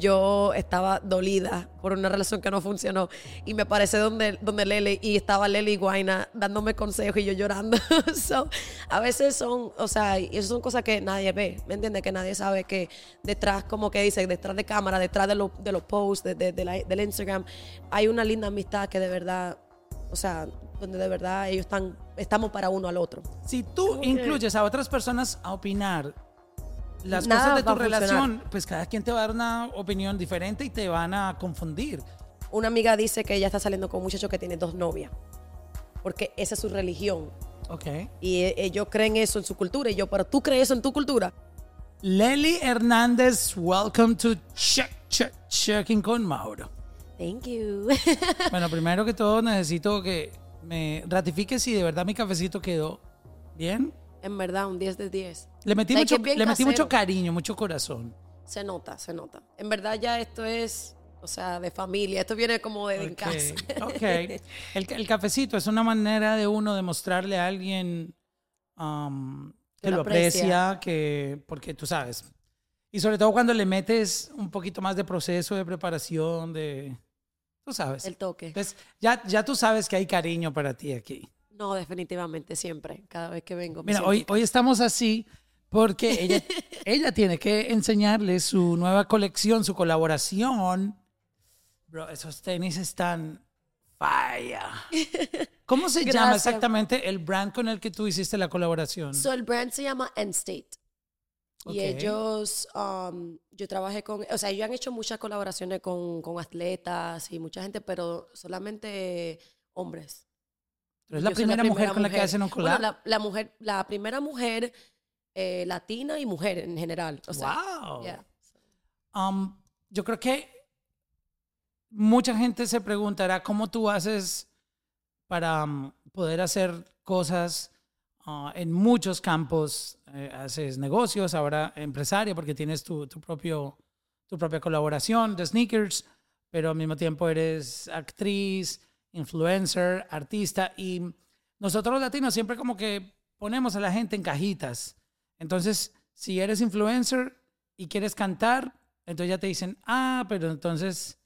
yo estaba dolida por una relación que no funcionó y me parece donde, donde Lele y estaba Lele y Guaina dándome consejos y yo llorando. so, a veces son, o sea, y eso son cosas que nadie ve, ¿me entiendes? Que nadie sabe que detrás, como que dice, detrás de cámara, detrás de, los de los posts, de, de, de la- del Instagram, hay una linda amistad que de verdad, o sea, donde de verdad ellos están, estamos para uno al otro. Si tú incluyes a otras personas a opinar las Nada cosas de tu relación, pues cada quien te va a dar una opinión diferente y te van a confundir. Una amiga dice que ella está saliendo con un muchacho que tiene dos novias, porque esa es su religión. Ok. Y e- ellos creen eso en su cultura. Y yo, pero tú crees eso en tu cultura. Lely Hernández, welcome to Check, Check, Checking con Mauro. Thank you. Bueno, primero que todo necesito que me ratifique si de verdad mi cafecito quedó bien. En verdad, un 10 de 10. Le metí, mucho, le metí mucho cariño, mucho corazón. Se nota, se nota. En verdad ya esto es, o sea, de familia. Esto viene como de en casa. ok. El, el cafecito es una manera de uno demostrarle a alguien um, que, Que lo lo aprecia, aprecia. que, porque tú sabes. Y sobre todo cuando le metes un poquito más de proceso de preparación, de... Tú sabes. El toque. Entonces, ya, ya tú sabes que hay cariño para ti aquí. No, definitivamente, siempre. Cada vez que vengo. Mira, hoy, hoy estamos así porque ella, ella tiene que enseñarle su nueva colección, su colaboración. Bro, esos tenis están falla. ¿Cómo se llama exactamente el brand con el que tú hiciste la colaboración? So, el brand se llama End State. Ok. Y ellos, um, yo trabajé con, o sea, ellos han hecho muchas colaboraciones con, con atletas y mucha gente, pero solamente hombres. Tú eres la Yo soy primera, mujer con la que hacen un Bueno, collab. la, la mujer, la primera mujer eh, latina y mujer en general. O sea, wow. yeah. Um, yo creo que mucha gente se preguntará cómo tú haces para um, poder hacer cosas ah, en muchos campos. Eh, haces negocios, ahora empresaria, porque tienes tu, tu, propio, tu propia colaboración de sneakers, pero al mismo tiempo eres actriz, influencer, artista. Y nosotros los latinos siempre como que ponemos a la gente en cajitas. Entonces, si eres influencer y quieres cantar, entonces ya te dicen, ah, pero entonces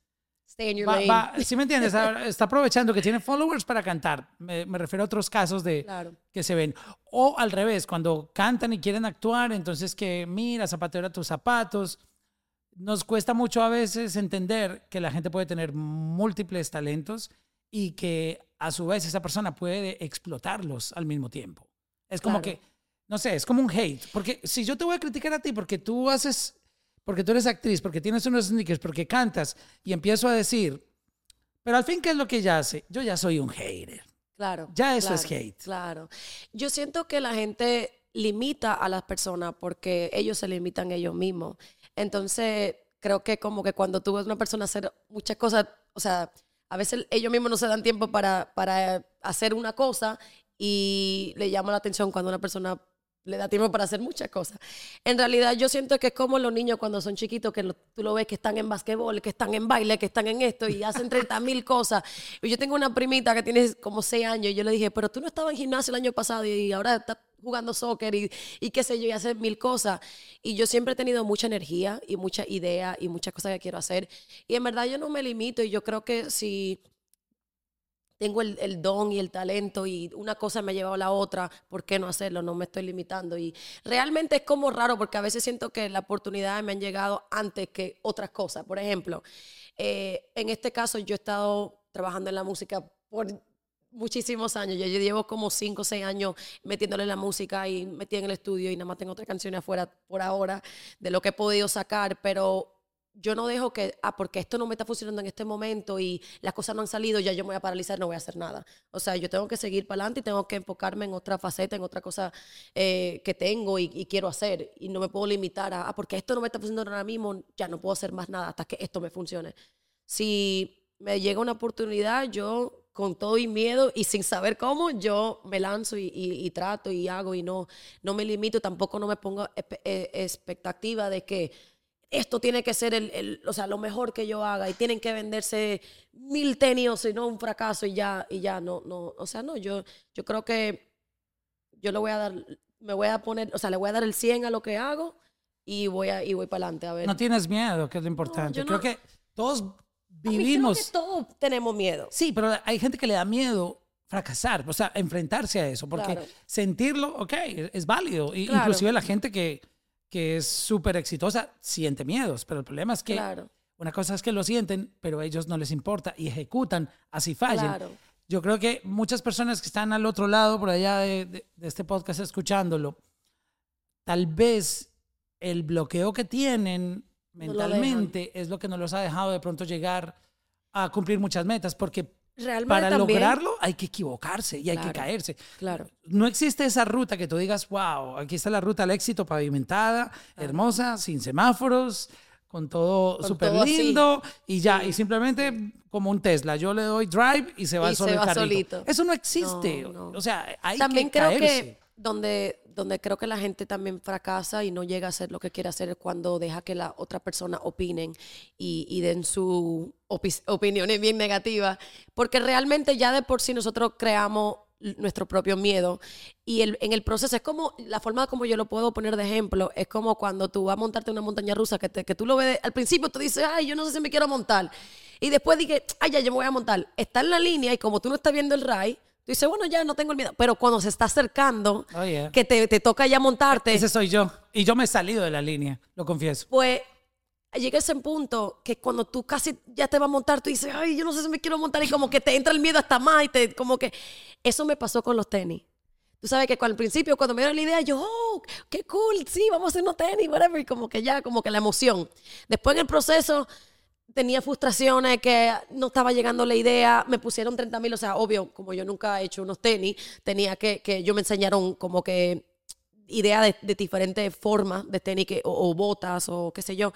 Stay in your va, lane. va- ¿sí me entiendes? Está aprovechando que tiene followers para cantar. Me, me refiero a otros casos de Claro. que se ven. O al revés, cuando cantan y quieren actuar, entonces que mira, zapatera tus zapatos. Nos cuesta mucho a veces entender que la gente puede tener múltiples talentos y que a su vez esa persona puede explotarlos al mismo tiempo. Es como Claro. que, no sé, es como un hate. Porque si yo te voy a criticar a ti porque tú haces, porque tú eres actriz, porque tienes unos sneakers, porque cantas y empiezo a decir, pero al fin, ¿qué es lo que ella hace? Yo ya soy un hater. Claro. Ya eso es claro, hate. Claro. Yo siento que la gente limita a las personas porque ellos se limitan ellos mismos. Entonces, creo que como que cuando tú ves a una persona hacer muchas cosas, o sea, a veces ellos mismos no se dan tiempo para, para hacer una cosa y le llama la atención cuando una persona le da tiempo para hacer muchas cosas. En realidad yo siento que es como los niños cuando son chiquitos, que tú lo ves que están en basquetbol, que están en baile, que están en esto y hacen 30 mil cosas. Y yo tengo una primita que tiene como 6 años y yo le dije, pero tú no estabas en gimnasio el año pasado y ahora estás jugando soccer y, y qué sé yo, y hacer mil cosas. Y yo siempre he tenido mucha energía y mucha idea y muchas cosas que quiero hacer. Y en verdad yo no me limito y yo creo que si tengo el, el don y el talento y una cosa me ha llevado a la otra, ¿por qué no hacerlo? No me estoy limitando. Y realmente es como raro porque a veces siento que las oportunidades me han llegado antes que otras cosas. Por ejemplo, eh, en este caso yo he estado trabajando en la música por muchísimos años. Yo, llevo como 5 o 6 años metiéndole la música y metí en el estudio y nada más tengo otras canciones afuera por ahora de lo que he podido sacar, pero yo no dejo que, ah, porque esto no me está funcionando en este momento y las cosas no han salido, ya yo me voy a paralizar, no voy a hacer nada. O sea, yo tengo que seguir para adelante y tengo que enfocarme en otra faceta, en otra cosa eh, que tengo y, y quiero hacer. Y no me puedo limitar a, ah, porque esto no me está funcionando ahora mismo, ya no puedo hacer más nada hasta que esto me funcione. Si me llega una oportunidad, yo con todo y miedo y sin saber cómo, yo me lanzo y, y- y trato y hago y no, no me limito, tampoco no me pongo eh, expectativa de que esto tiene que ser el, el- o sea, lo mejor que yo haga y tienen que venderse mil tenis o si no un fracaso y ya, y ya, no, no, o sea, no, yo, yo creo que yo le voy a dar, me voy a poner, o sea, le voy a dar el 100 a lo que hago y voy, a, y voy para adelante a ver. No tienes miedo, que es lo importante. yo Creo no- que todos A mí creo vivimos... que todos tenemos miedo. Sí, pero hay gente que le da miedo fracasar, o sea, enfrentarse a eso, porque Claro. sentirlo, ok, es válido. Y Claro. Inclusive la gente que, que es súper exitosa siente miedos, pero el problema es que Claro, una cosa es que lo sienten, pero a ellos no les importa y ejecutan, así claro. Yo creo que muchas personas que están al otro lado, por allá de, de- de este podcast escuchándolo, tal vez el bloqueo que tienen No lo mentalmente es lo que no los ha dejado de pronto llegar a cumplir muchas metas, porque Realmente para también, lograrlo hay que equivocarse y hay que caerse. Claro. No existe esa ruta que tú digas, wow, aquí está la ruta al éxito pavimentada, hermosa, sin semáforos, con todo súper así. lindo y ya, y simplemente como un Tesla, yo le doy drive y se va Y solo se el va carrito. solito. Eso no existe. No, no. O sea, hay También que creo caerse. que donde, donde creo que la gente también fracasa y no llega a hacer lo que quiere hacer cuando deja que la otra persona opinen y, den sus opi- opiniones bien negativas. Porque realmente ya de por sí nosotros creamos nuestro propio miedo y en el proceso es como la forma como yo lo puedo poner de ejemplo es como cuando tú vas a montarte una montaña rusa que, te- que tú lo ves al principio tú dices ay yo no sé si me quiero montar y después dije ay ya yo me voy a montar está en la línea y como tú no estás viendo el ride tú dices bueno ya no tengo el miedo pero cuando se está acercando Oh, yeah. que te, te toca ya montarte Ese soy yo. Y yo me he salido de la línea, lo confieso. pues llega ese punto que cuando tú casi ya te vas a montar, tú dices, ay, yo no sé si me quiero montar y como que te entra el miedo hasta más y te, como que eso me pasó con los tenis. Tú sabes que al principio, cuando me dieron la idea, yo, oh, qué cool, sí, vamos a hacer unos tenis, whatever, y como que ya, como que la emoción. Después en el proceso tenía frustraciones, que no estaba llegando la idea, me pusieron 30 mil, o sea, obvio, como yo nunca he hecho unos tenis, tenía que, que yo me enseñaron como que idea de, de diferentes formas de tenis que- o botas o qué sé yo.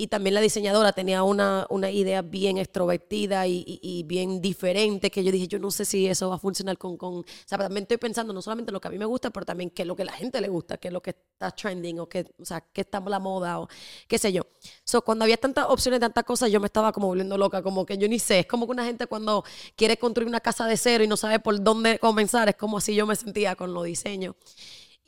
Y también la diseñadora tenía una, una idea bien extrovertida y, y- y bien diferente que yo dije, yo no sé si eso va a funcionar con, con... O sea, también estoy pensando no solamente en lo que a mí me gusta, pero también qué lo que a la gente le gusta, qué es lo que está trending o qué, o sea, qué está la moda o qué sé yo. So, cuando había tantas opciones, tantas cosas, yo me estaba como volviendo loca, como que yo ni sé. Es como que una gente cuando quiere construir una casa de cero y no sabe por dónde comenzar, es como así yo me sentía con los diseños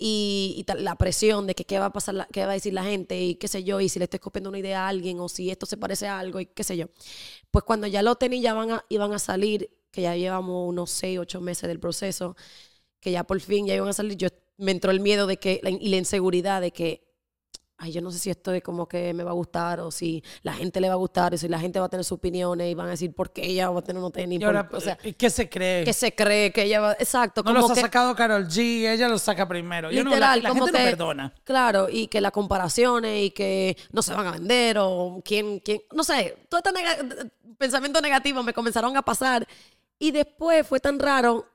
y, y tal, la presión de que qué va a pasar, qué va a decir la gente y qué sé yo, y si le estoy copiando una idea a alguien o si esto se parece a algo y qué sé yo. Pues cuando ya los tenis ya van a, iban a salir, que ya llevamos unos 6, 8 meses del proceso, que ya por fin ya iban a salir, yo me entró el miedo de que, y la inseguridad de que, ay, yo no sé si esto es como que me va a gustar o si la gente le va a gustar o si la gente va a tener sus opiniones y van a decir por qué ella va a tener unos tenis. Y ahora, por- o sea, ¿qué se cree? que se cree que ella va, exacto. no como los ha sacado Carol G, ella los saca primero. Yo no, la, Literal, la como gente no que- perdona. Claro, y que las comparaciones y que no se van a vender o quién, quién, no sé, todo este nega- pensamiento negativo me comenzaron a pasar y después fue tan raro,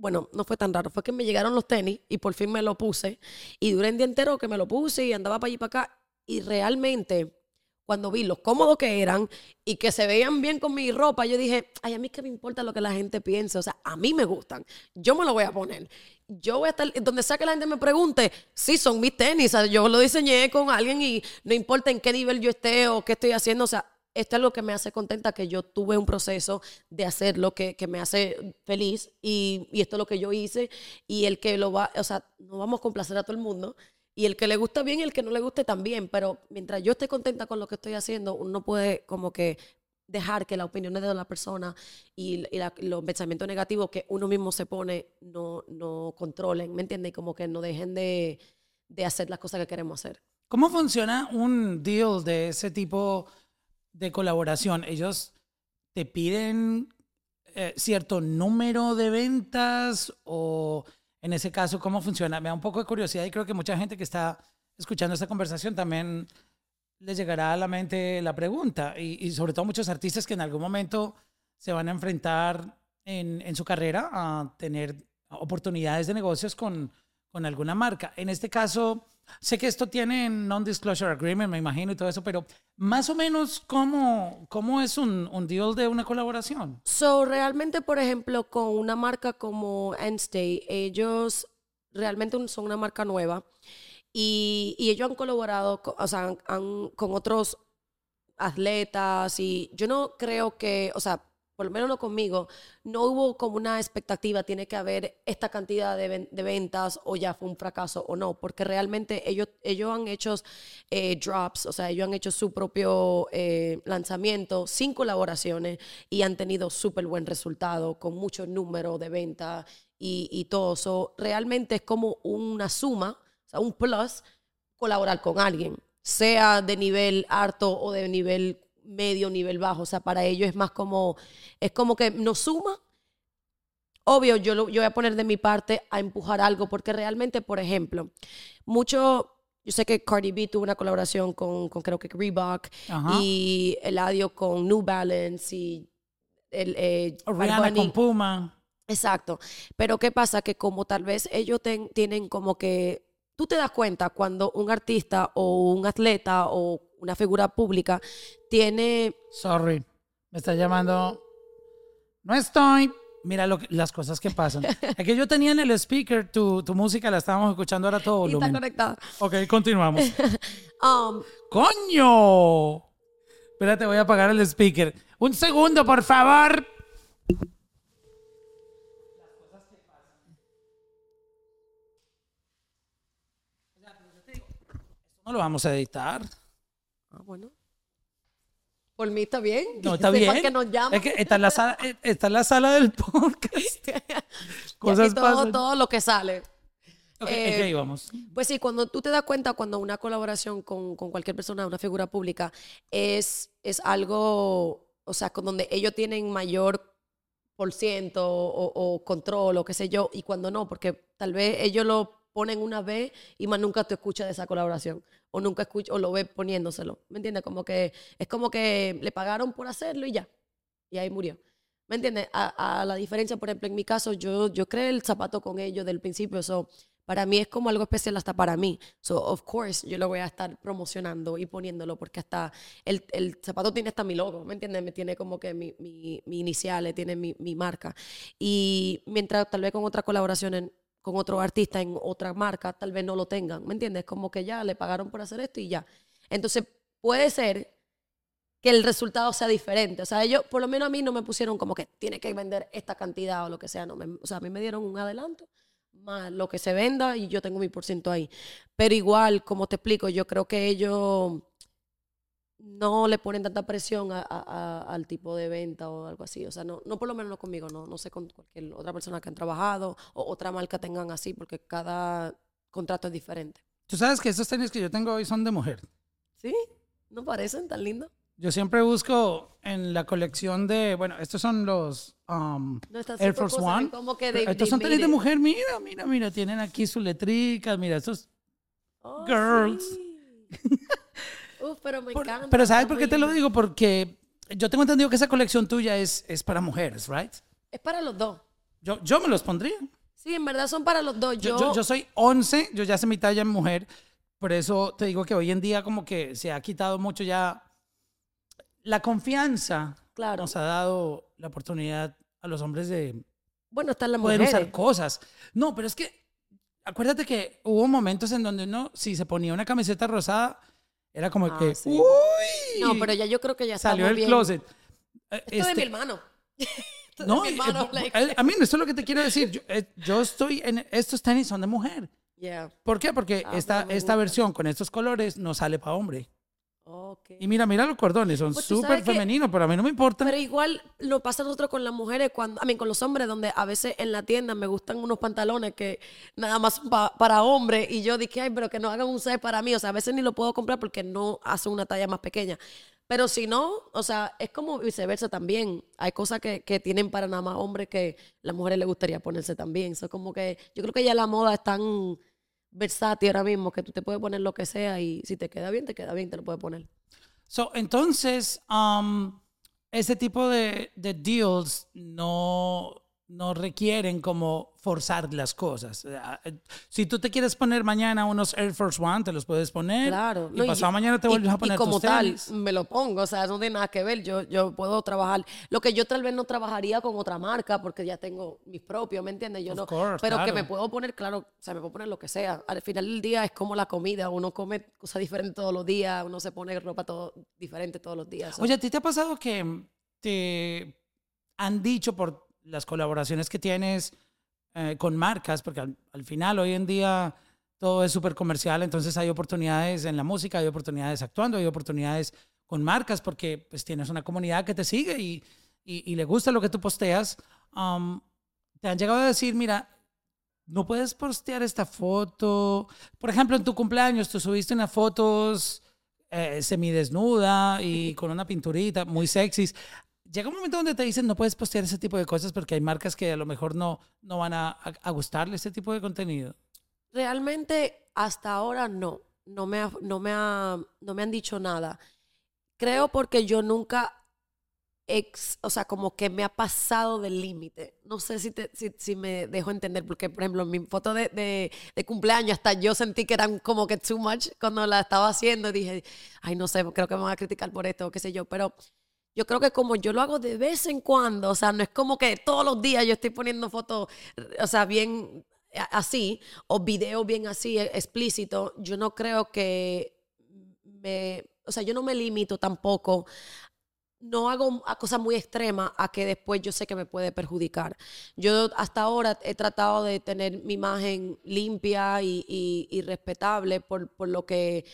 bueno, no fue tan raro, fue que me llegaron los tenis y por fin me lo puse. Y duré el día entero que me lo puse y andaba para allí para acá. Y realmente cuando vi lo cómodos que eran y que se veían bien con mi ropa, yo dije, ay, a mí qué me importa lo que la gente piense, o sea, a mí me gustan, yo me lo voy a poner. Yo voy a estar, donde sea que la gente me pregunte, sí, son mis tenis, o sea, yo lo diseñé con alguien y no importa en qué nivel yo esté o qué estoy haciendo, o sea, esto es lo que me hace contenta, que yo tuve un proceso de hacerlo que, que me hace feliz y, y esto es lo que yo hice y el que lo va, o sea, no vamos a complacer a todo el mundo y el que le gusta bien y el que no le guste también, pero mientras yo esté contenta con lo que estoy haciendo, uno no puede como que dejar que las opiniones de la persona y, y los pensamientos negativos que uno mismo se pone no, no controlen, ¿me entiendes? Y como que no dejen de, de hacer las cosas que queremos hacer. ¿Cómo funciona un deal de ese tipo de colaboración? Ellos te piden eh, cierto número de ventas o en ese caso, ¿cómo funciona? Me da un poco de curiosidad y creo que mucha gente que está escuchando esta conversación también les llegará a la mente la pregunta y, y sobre todo muchos artistas que en algún momento se van a enfrentar en, en su carrera a tener oportunidades de negocios con, con alguna marca. En este caso, sé que esto tiene non-disclosure agreement, me imagino, y todo eso, pero más o menos, ¿cómo, cómo es un, un deal de una colaboración? So, realmente, por ejemplo, con una marca como Endstay, ellos realmente son una marca nueva y, y ellos han colaborado, co- o sea, han- han- con otros atletas y yo no creo que, o sea, por lo menos no conmigo, no hubo como una expectativa, tiene que haber esta cantidad de, ven- de ventas o ya fue un fracaso o no, porque realmente ellos, ellos han hecho eh, drops, o sea, ellos han hecho su propio eh, lanzamiento sin colaboraciones y han tenido súper buen resultado con muchos números de venta y, y todo. So, realmente es como una suma, o sea, un plus, colaborar con alguien, sea de nivel alto o de nivel medio, nivel bajo. O sea, para ellos es más como, es como que nos suma. Obvio, yo, lo- yo voy a poner de mi parte a empujar algo, porque realmente, por ejemplo, mucho, yo sé que Cardi B tuvo una colaboración con, con creo que Reebok Ajá. y Eladio con New Balance y el, eh, Rihanna con Puma. Exacto. Pero ¿qué pasa? Que como tal vez ellos ten- tienen como que... Tú te das cuenta cuando un artista o un atleta o una figura pública tiene... Sorry. Me está llamando. No estoy. Mira lo que- las cosas que pasan. es que yo tenía en el speaker tu, tu música, la estábamos escuchando ahora todo y está volumen. conectada. Ok, continuamos. Um, ¡Coño! Espérate, voy a apagar el speaker. Un segundo, por favor. No lo vamos a editar. Bueno. Por mí está bien. No, está bien. que nos. Es que está en la sala, eh, está en la sala del podcast. Cosas todo, pasan. todo lo que sale. Ok, Eh, ¿en qué íbamos? Pues sí, cuando tú te das cuenta, cuando una colaboración con, con cualquier persona, una figura pública, es, es algo, o sea, con donde ellos tienen mayor por ciento o, o control o qué sé yo, y cuando no, porque tal vez ellos lo ponen una vez y más nunca te escuchas de esa colaboración, o nunca escucha, o lo ves poniéndoselo, ¿me entiendes? Como que es como que le pagaron por hacerlo y ya, y ahí murió. ¿Me entiendes? A, a la diferencia, por ejemplo, en mi caso, yo, yo creé el zapato con ellos del principio, so, para mí es como algo especial hasta para mí. So, of course, yo lo voy a estar promocionando y poniéndolo porque hasta el, el zapato tiene hasta mi logo, ¿me entiendes? Me tiene como que mi, mi, mi iniciales, tiene mi, mi marca. Y mientras tal vez con otra colaboración en- con otro artista en otra marca, tal vez no lo tengan, ¿me entiendes? Como que ya le pagaron por hacer esto y ya. Entonces, puede ser que el resultado sea diferente. O sea, ellos, por lo menos a mí no me pusieron como que tiene que vender esta cantidad o lo que sea. No, o sea, a mí me dieron un adelanto más lo que se venda y yo tengo mi por ciento ahí. Pero igual, como te explico, yo creo que ellos no le ponen tanta presión a- a- a- al tipo de venta o algo así. O sea, no, no por lo menos no conmigo, no, no sé con cualquier otra persona que han trabajado o otra marca tengan así, porque cada contrato es diferente. Tú sabes que estos tenis que yo tengo hoy son de mujer. ¿Sí? ¿No parecen tan lindos? Yo siempre busco en la colección de, bueno, estos son los um, No, Air Force One. como que estos son tenis de mujer, mira, mira, mira, tienen aquí sus letricas, mira, estos Oh, Girls. sí. Uf, pero me Por- encanta. pero ¿sabes por qué te lo digo? Porque yo tengo entendido que esa colección tuya es, es para mujeres, ¿right? Es para los dos. Yo, yo me los pondría. Sí, en verdad son para los dos. Yo, Yo, yo, yo soy 11, yo ya sé mi talla en mujer, por eso te digo que hoy en día como que se ha quitado mucho ya la confianza. claro. Nos ha dado la oportunidad a los hombres de Bueno, están las poder mujeres. usar cosas. No, pero es que acuérdate que hubo momentos en donde uno, si se ponía una camiseta rosada, era como Ah, que, sí. uy, No, pero ya yo creo que ya salió del closet. Esto es de este, mi hermano. Esto es no, de mi hermano. eh, like- a mí esto es lo que te quiero decir. Yo, eh, yo estoy en estos tenis son de mujer. Yeah. ¿Por qué? Porque Ah, esta, esta versión con estos colores no sale para hombre. Ok. Y mira, mira los cordones, son Pues súper que- femeninos, pero a mí no me importa. Pero igual lo pasa nosotros con las mujeres, cuando, a mí con los hombres, donde a veces en la tienda me gustan unos pantalones que nada más pa- para hombres y yo dije, ay, pero que no hagan un size para mí. O sea, a veces ni lo puedo comprar porque no hacen una talla más pequeña. Pero si no, o sea, es como viceversa también. Hay cosas que, que tienen para nada más hombres que las mujeres les gustaría ponerse también. Eso es como que yo creo que ya la moda es tan versátil ahora mismo que tú te puedes poner lo que sea y si te queda bien, te queda bien, te lo puedes poner. So, entonces, um, ese tipo de, de deals no, no requieren como forzar las cosas. Eh, eh, Si tú te quieres poner mañana unos Air Force One, te los puedes poner. Claro. Y no, pasado mañana te y- vuelves a y poner como tus tal, tenis. me lo pongo. O sea, no tiene nada que ver. Yo, yo puedo trabajar. Lo que yo tal vez no trabajaría con otra marca porque ya tengo mis propios, ¿me entiendes? Yo Of no, course, pero que me puedo poner, claro, o sea, me puedo poner lo que sea. Al final del día es como la comida. Uno come cosas diferentes todos los días. Uno se pone ropa todo, diferente todos los días. Oye, ¿a ti te ha pasado que te han dicho por las colaboraciones que tienes eh, con marcas, porque al, al, final hoy en día todo es súper comercial, entonces hay oportunidades en la música, hay oportunidades actuando, hay oportunidades con marcas, porque pues tienes una comunidad que te sigue y, y, le gusta lo que tú posteas. Um, te han llegado a decir, mira, no puedes postear esta foto. Por ejemplo, en tu cumpleaños tú subiste unas fotos eh, semidesnuda y con una pinturita muy sexys. Llega un momento donde te dicen no puedes postear ese tipo de cosas porque hay marcas que a lo mejor no, no van a, a gustarle este tipo de contenido. Realmente hasta ahora no. No me, no, me no me han dicho nada. Creo porque yo nunca ex, o sea, como que me ha pasado del límite. No sé si, si, si, me dejo entender, porque, por ejemplo, mi foto de, de, de, cumpleaños, hasta yo sentí que eran como que too much cuando la estaba haciendo. Dije, ay, no sé, creo que me van a criticar por esto, qué sé yo. Pero yo creo que como yo lo hago de vez en cuando, o sea, no es como que todos los días yo estoy poniendo fotos, o sea, bien así, o videos bien así, e, explícito, yo no creo que me, o sea, yo no me limito tampoco no hago cosas muy extremas a que después yo sé que me puede perjudicar. Yo hasta ahora he tratado de tener mi imagen limpia y, respetable por, lo que,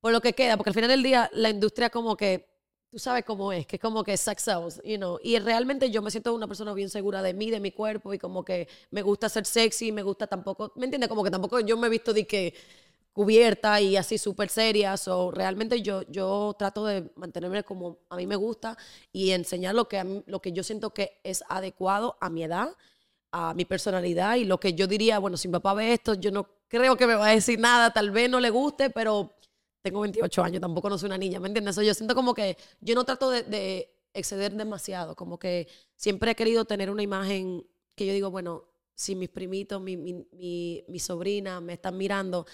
por lo que queda, porque al final del día la industria como que, tú sabes cómo es, que es como que sex sells, you know, y realmente yo me siento una persona bien segura de mí, de mi cuerpo, y como que me gusta ser sexy, me gusta tampoco, ¿me entiendes? Como que tampoco yo me he visto de que cubierta y así súper serias. O realmente yo, yo trato de mantenerme como a mí me gusta y enseñar lo que, lo que yo siento que es adecuado a mi edad, a mi personalidad y lo que yo diría, bueno, si mi papá ve esto, yo no creo que me va a decir nada, tal vez no le guste, pero tengo 28 años, tampoco no soy una niña, ¿me entiendes? yo siento como que yo no trato de, exceder demasiado, como que siempre he querido tener una imagen que yo digo, bueno, si mis primitos, mi, mi, mi, mi sobrina me están mirando,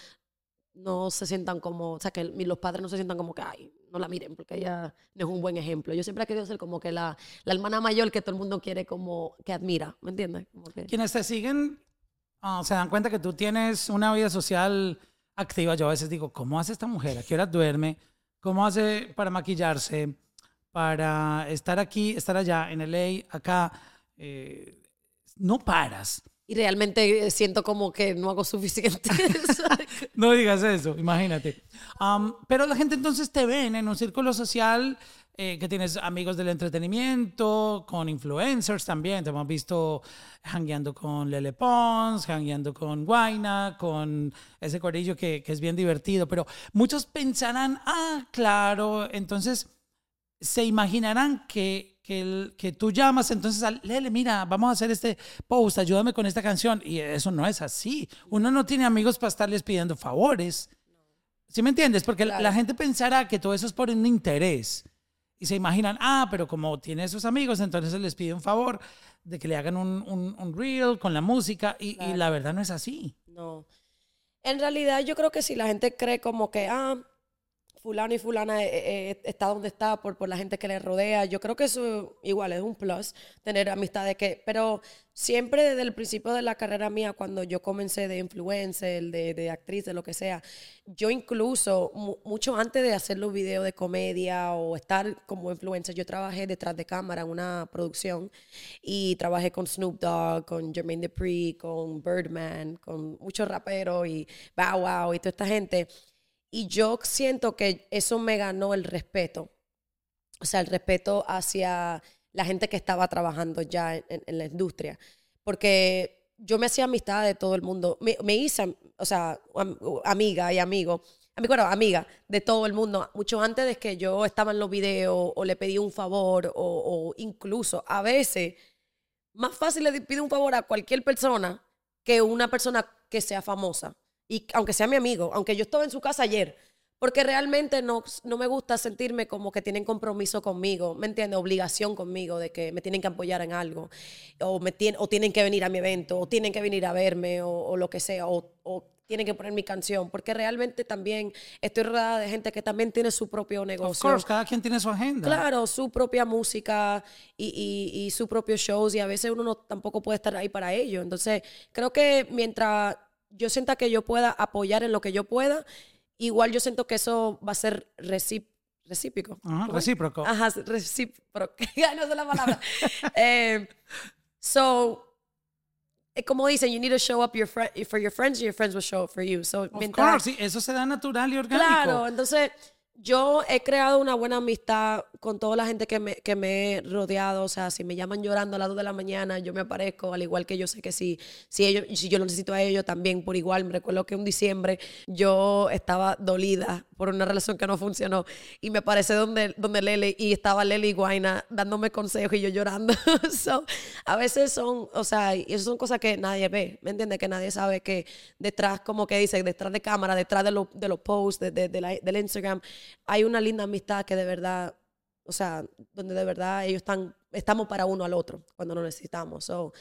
no se sientan como, o sea, que los padres no se sientan como que, ay, no la miren, porque ella no es un buen ejemplo. Yo siempre he querido ser como que la, la hermana mayor que todo el mundo quiere como que admira, ¿me entiendes? Quienes te siguen ah, se dan cuenta que tú tienes una vida social activa. Yo a veces digo, ¿cómo hace esta mujer? ¿A qué hora duerme? ¿Cómo hace para maquillarse? Para estar aquí, estar allá, en LA, acá. Eh, no paras. Y realmente siento como que no hago suficiente. no digas eso, imagínate. pero la gente entonces te ven en un círculo social eh, que tienes amigos del entretenimiento, con influencers también. Te hemos visto hangueando con Lele Pons, hangueando con Guaina, con ese corillo que, que es bien divertido. Pero muchos pensarán, ah, claro, entonces se imaginarán que que, que tú llamas entonces a Lele, mira, vamos a hacer este post, ayúdame con esta canción. Y eso no es así. Uno no tiene amigos para estarles pidiendo favores. ¿Sí me entiendes? Porque la gente pensará que todo eso es por un interés. Y se imaginan, ah, pero como tiene esos amigos, entonces les pide un favor de que le hagan un, un, reel con la música. Y, y la verdad no es así. No. En realidad yo creo que si la gente cree como que, ah, fulano y fulana eh, eh, está donde está por, por la gente que le rodea. Yo creo que eso igual es un plus, tener amistades que... Pero siempre desde el principio de la carrera mía, cuando yo comencé de influencer, de, de actriz, de lo que sea, yo incluso, mucho antes de hacer los videos de comedia o estar como influencer, yo trabajé detrás de cámara en una producción y trabajé con Snoop Dogg, con Jermaine Dupri, con Birdman, con muchos raperos y Bow Wow y toda esta gente. Y yo siento que eso me ganó el respeto. O sea, el respeto hacia la gente que estaba trabajando ya en, la industria. Porque yo me hacía amistad de todo el mundo. Me, hice, o sea, amiga y amigo. Bueno, amiga de todo el mundo, mucho antes de que yo estaba en los videos o le pedí un favor o, o incluso a veces más fácil le pido un favor a cualquier persona que una persona que sea famosa y aunque sea mi amigo, aunque yo estaba en su casa ayer, porque realmente no, no me gusta sentirme como que tienen compromiso conmigo, ¿me entiendes? Obligación conmigo de que me tienen que apoyar en algo, o, me o tienen que venir a mi evento, o tienen que venir a verme, o, lo que sea, o, tienen que poner mi canción, porque realmente también estoy rodeada de gente que también tiene su propio negocio. Of course, cada quien tiene su agenda. Claro, su propia música y, y, y sus propios shows, y a veces uno no, tampoco puede estar ahí para ello. Entonces, creo que mientras yo sienta que yo pueda apoyar en lo que yo pueda, igual yo siento que eso va a ser recíproco. Ajá, ¿Cómo es? recíproco. Ajá, recíproco. No sé la palabra. Eh, so, eh, como dicen, you need to show up your for your friends and your friends will show up for you. So, Of mientras- course, sí, eso se da natural y orgánico. Claro, entonces yo he creado una buena amistad con toda la gente que me, que me he rodeado. O sea, si me llaman llorando a las 2 de la mañana, yo me aparezco, al igual que yo sé que si, si, ellos, si yo lo necesito a ellos también por igual. Me recuerdo que un diciembre yo estaba dolida por una relación que no funcionó y me aparece donde, donde Lele y estaba Lele y Guaina dándome consejos y yo llorando. so, a veces son, o sea, y eso son cosas que nadie ve, ¿me entiendes? Que nadie sabe que detrás, como que dice, detrás de cámara, detrás de, de los posts, de- de la- del Instagram, hay una linda amistad que de verdad, o sea, donde de verdad ellos están, estamos para uno al otro cuando lo necesitamos. So,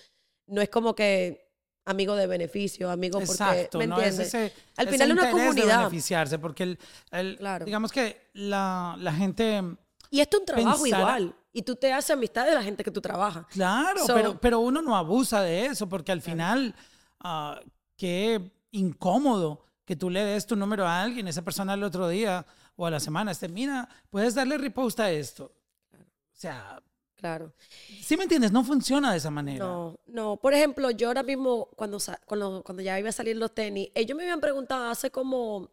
no es como que amigo de beneficio, amigo porque, Exacto, ¿me ¿no? Es ese- Al final es una interés de comunidad. beneficiarse, porque el, el- Claro. digamos que la, la gente, Y esto es un trabajo Pensar- igual. Y tú te haces amistad de la gente que tú trabajas. claro, So- pero, pero uno no abusa de eso, porque al final, ah, qué incómodo que tú le des tu número a alguien, esa persona el otro día o a la semana, este, mira, puedes darle repost a esto. O sea, Claro. ¿sí me entiendes? No funciona de esa manera. No, no. Por ejemplo, yo ahora mismo, cuando, cuando, cuando ya iba a salir los tenis, ellos me habían preguntado hace como,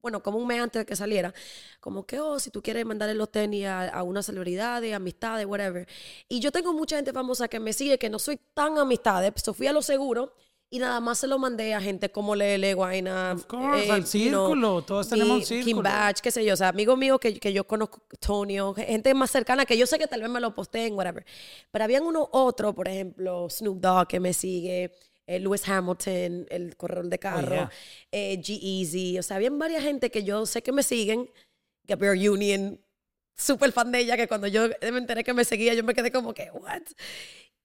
bueno, como un mes antes de que saliera, como que, oh, si tú quieres mandarle los tenis a, a una celebridad, amistades, whatever. Y yo tengo mucha gente famosa que me sigue, que no soy tan amistades, so fui a lo seguro y nada más se lo mandé a gente como Lele, Guaina, Of course, eh, al you know, círculo, todos tenemos un mi- Kim círculo. Batch, qué sé yo, o sea, amigos míos que, que yo conozco, Tonio, gente más cercana que yo sé que tal vez me lo posteen, whatever. Pero habían uno otro, por ejemplo, Snoop Dogg que me sigue, eh, Lewis Hamilton, el corredor de carro, yeah. eh, G-Eazy, o sea, habían varias gente que yo sé que me siguen, Gabriel Union, súper fan de ella, que cuando yo me enteré que me seguía, yo me quedé como que, what?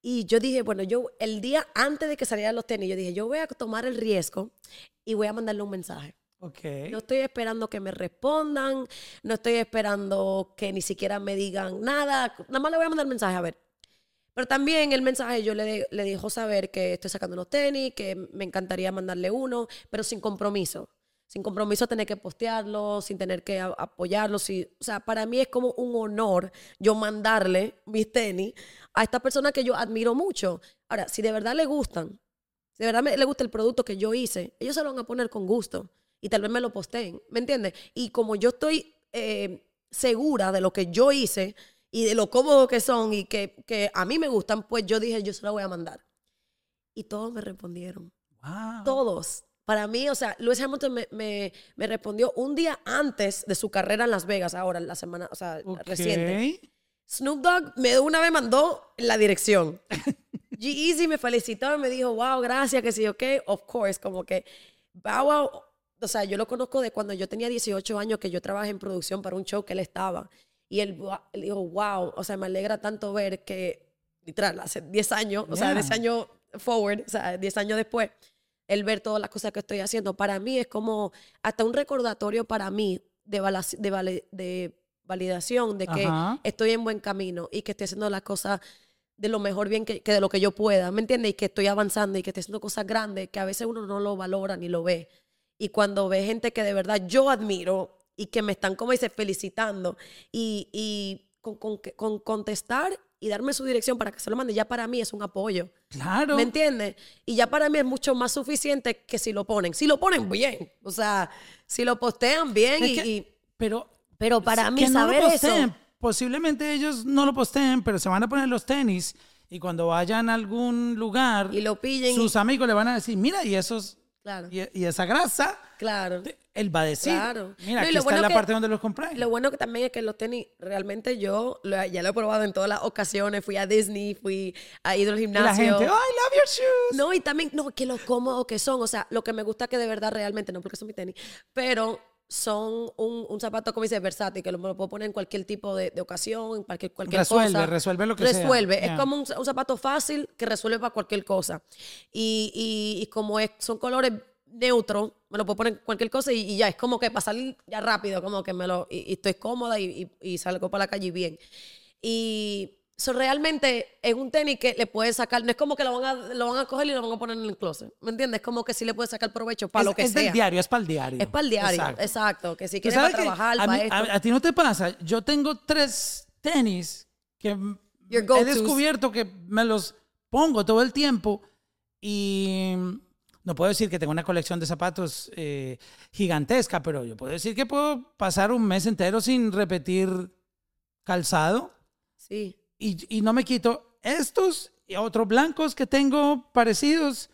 Y yo dije, bueno, yo el día antes de que salieran los tenis, yo dije, yo voy a tomar el riesgo y voy a mandarle un mensaje. Ok. No estoy esperando que me respondan, no estoy esperando que ni siquiera me digan nada, nada más le voy a mandar mensaje a ver. Pero también el mensaje yo le, le dejo saber que estoy sacando unos tenis, que me encantaría mandarle uno, pero sin compromiso. Sin compromiso tener que postearlo, sin tener que apoyarlo. si- o sea, para mí es como un honor yo mandarle mis tenis a esta persona que yo admiro mucho. Ahora, si de verdad le gustan, si de verdad me- le gusta el producto que yo hice, ellos se lo van a poner con gusto y tal vez me lo posteen, ¿me entiendes? Y como yo estoy eh, segura de lo que yo hice y de lo cómodo que son y que, que a mí me gustan, pues yo dije, yo se lo voy a mandar. Y todos me respondieron, Wow. todos. Para mí, o sea, Lewis Hamilton me, me- me respondió un día antes de su carrera en Las Vegas, ahora, la semana, o sea, Ok. reciente. Snoop Dogg me una vez mandó la dirección. G-Eazy me felicitó y me dijo, wow, gracias, que sí, ok, of course, como que, Bow Wow, o sea, yo lo conozco de cuando yo tenía 18 años que yo trabajé en producción para un show que él estaba. Y él, él dijo, wow, o sea, me alegra tanto ver que, literal, hace 10 años, o sea, Yeah. 10 años forward, o sea, 10 años después, el ver todas las cosas que estoy haciendo, para mí es como hasta un recordatorio para mí de, de, de validación de que Ajá. estoy en buen camino y que estoy haciendo las cosas de lo mejor bien que, que de lo que yo pueda, ¿me entiendes? Y que estoy avanzando y que estoy haciendo cosas grandes que a veces uno no lo valora ni lo ve. Y cuando ve gente que de verdad yo admiro y que me están, como dice, felicitando y, y con, con, con contestar y darme su dirección para que se lo mande, ya para mí es un apoyo. Claro. ¿Me entiendes? Y ya para mí es mucho más suficiente que si lo ponen. Si lo ponen bien. O sea, si lo postean bien y, que- y- Pero Pero para mí no saber posteen. eso... Posiblemente ellos no lo posteen, pero se van a poner los tenis y cuando vayan a algún lugar, Y lo pillen. y- sus amigos le van a decir, mira, y esos Claro, y, y esa grasa, claro. él va a decir, Claro. mira, No, aquí está bueno la que- parte donde los compré. Lo bueno que también es que los tenis, realmente yo lo- ya lo he probado en todas las ocasiones. Fui a Disney, fui a ir al y gimnasio. la gente, oh, I love your shoes. No, y también, no, que lo cómodo que son. O sea, lo que me gusta que de verdad realmente, no porque son mis tenis, pero son un, un zapato, como dice, versátil, que lo, me lo puedo poner en cualquier tipo de, de ocasión, en cualquier, cualquier Resuelve, cosa. resuelve lo que sea. Resuelve. Yeah. Es como un, un zapato fácil que resuelve para cualquier cosa. Y, y, y como es, son colores neutros, me lo puedo poner cualquier cosa y, y ya, es como que para salir ya rápido, como que me lo, y, y estoy cómoda y, y, salgo para la calle bien. Y So, realmente es un tenis que le puedes sacar, no es como que lo van a, lo van a coger y lo van a poner en el closet, ¿me entiendes? Es como que sí le puedes sacar provecho para es, lo que es sea. del diario, es para el diario. Es para el diario, exacto. Exacto. que si quieres para trabajar, a, para mí- esto. a- a ti no te pasa. Yo tengo tres tenis que he descubierto que me los pongo todo el tiempo y no puedo decir que tengo una colección de zapatos eh, gigantesca, pero yo puedo decir que puedo pasar un mes entero sin repetir calzado sí. y, y no me quito estos y otros blancos que tengo parecidos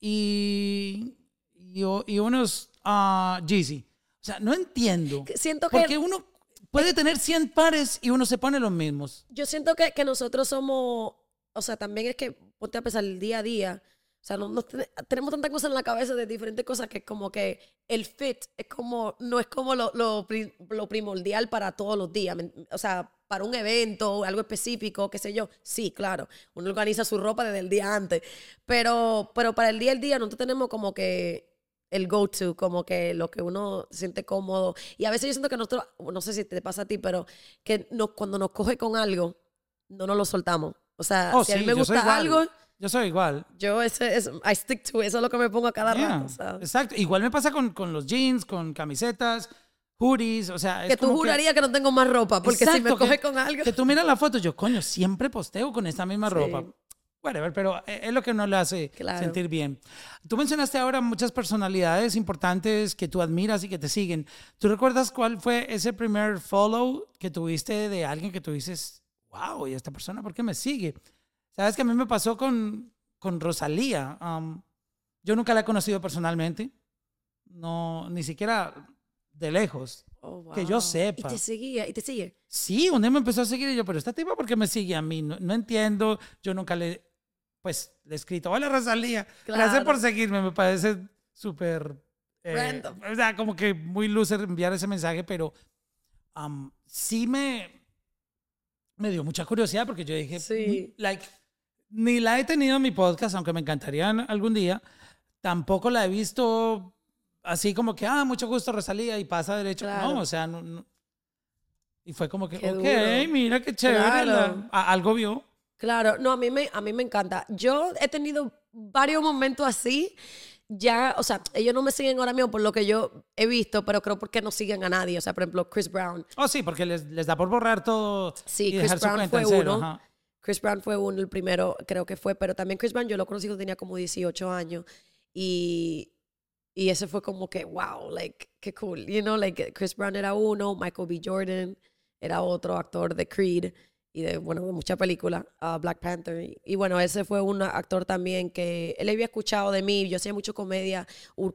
y, y, y unos ah, Yeezy. O sea, no entiendo. Siento que Porque uno puede tener 100 pares y uno se pone los mismos. yo siento que, que nosotros somos, o sea, también es que ponte a pensar el día a día. O sea, no, no ten- tenemos tantas cosas en la cabeza de diferentes cosas que como que el fit es como, no es como lo, lo, lo primordial para todos los días. ¿me ent- O sea, para un evento o algo específico, qué sé yo. Sí, claro. Uno organiza su ropa desde el día antes. Pero, pero para el día al día nosotros tenemos como que el go-to, como que lo que uno siente cómodo. Y a veces yo siento que nosotros, no sé si te pasa a ti, pero que no, cuando nos coge con algo, no nos lo soltamos. O sea, Oh, si a mí sí, me gusta algo, Yo soy igual. yo ese, es, I stick to it. Eso es lo que me pongo a cada Yeah, rato. Exacto. Igual me pasa con, con los jeans, con camisetas, hoodies. O sea, es que tú como jurarías que... no tengo más ropa, porque si me Exacto, coge que- con algo. Que tú miras la foto, yo, coño, siempre posteo con esta misma Sí. ropa. Whatever, pero e- es lo que no le hace Claro. sentir bien. Tú mencionaste ahora muchas personalidades importantes que tú admiras y que te siguen. ¿Tú recuerdas cuál fue ese primer follow que tuviste de alguien que tú dices, wow, y esta persona, ¿por qué me sigue? Sabes que a mí me pasó con, con Rosalía. Um, yo nunca la he conocido personalmente. No, ni siquiera de lejos. Oh, que yo wow. sepa. Y te seguía, y te sigue. Sí, un día me empezó a seguir y yo, pero esta tipa, ¿por qué me sigue a mí? No, no entiendo. Yo nunca le, pues, le he escrito, hola Rosalía, gracias Claro. por seguirme. Me parece súper... eh, Random. O sea, como que muy loser enviar ese mensaje, pero um, sí me, me dio mucha curiosidad porque yo dije, Sí. "Mm, like, ni la he tenido en mi podcast, aunque me encantaría en algún día. Tampoco la he visto así como que, ah, mucho gusto Rosalía y pasa derecho. Claro. No, o sea, no, no. Y fue como que, Qué ok, duro. mira qué chévere. Claro. la- a- algo vio. Claro, no, a mí, me, a mí me encanta. Yo he tenido varios momentos así. Ya, o sea, ellos no me siguen ahora mismo por lo que yo he visto, pero creo porque no siguen a nadie. O sea, por ejemplo, Chris Brown. Oh, sí, porque les, les da por borrar todo Sí, y Chris dejar su Brown cuenta fue en cero. uno. ajá. Chris Brown fue uno, el primero, creo que fue, pero también Chris Brown yo lo conocí cuando tenía como 18 años y, y ese fue como que, wow, like, qué cool, you know, like Chris Brown era uno, Michael B. Jordan era otro actor de Creed y de, bueno, de muchas películas, uh, Black Panther, y, bueno, ese fue un actor también que él había escuchado de mí, yo hacía mucho comedia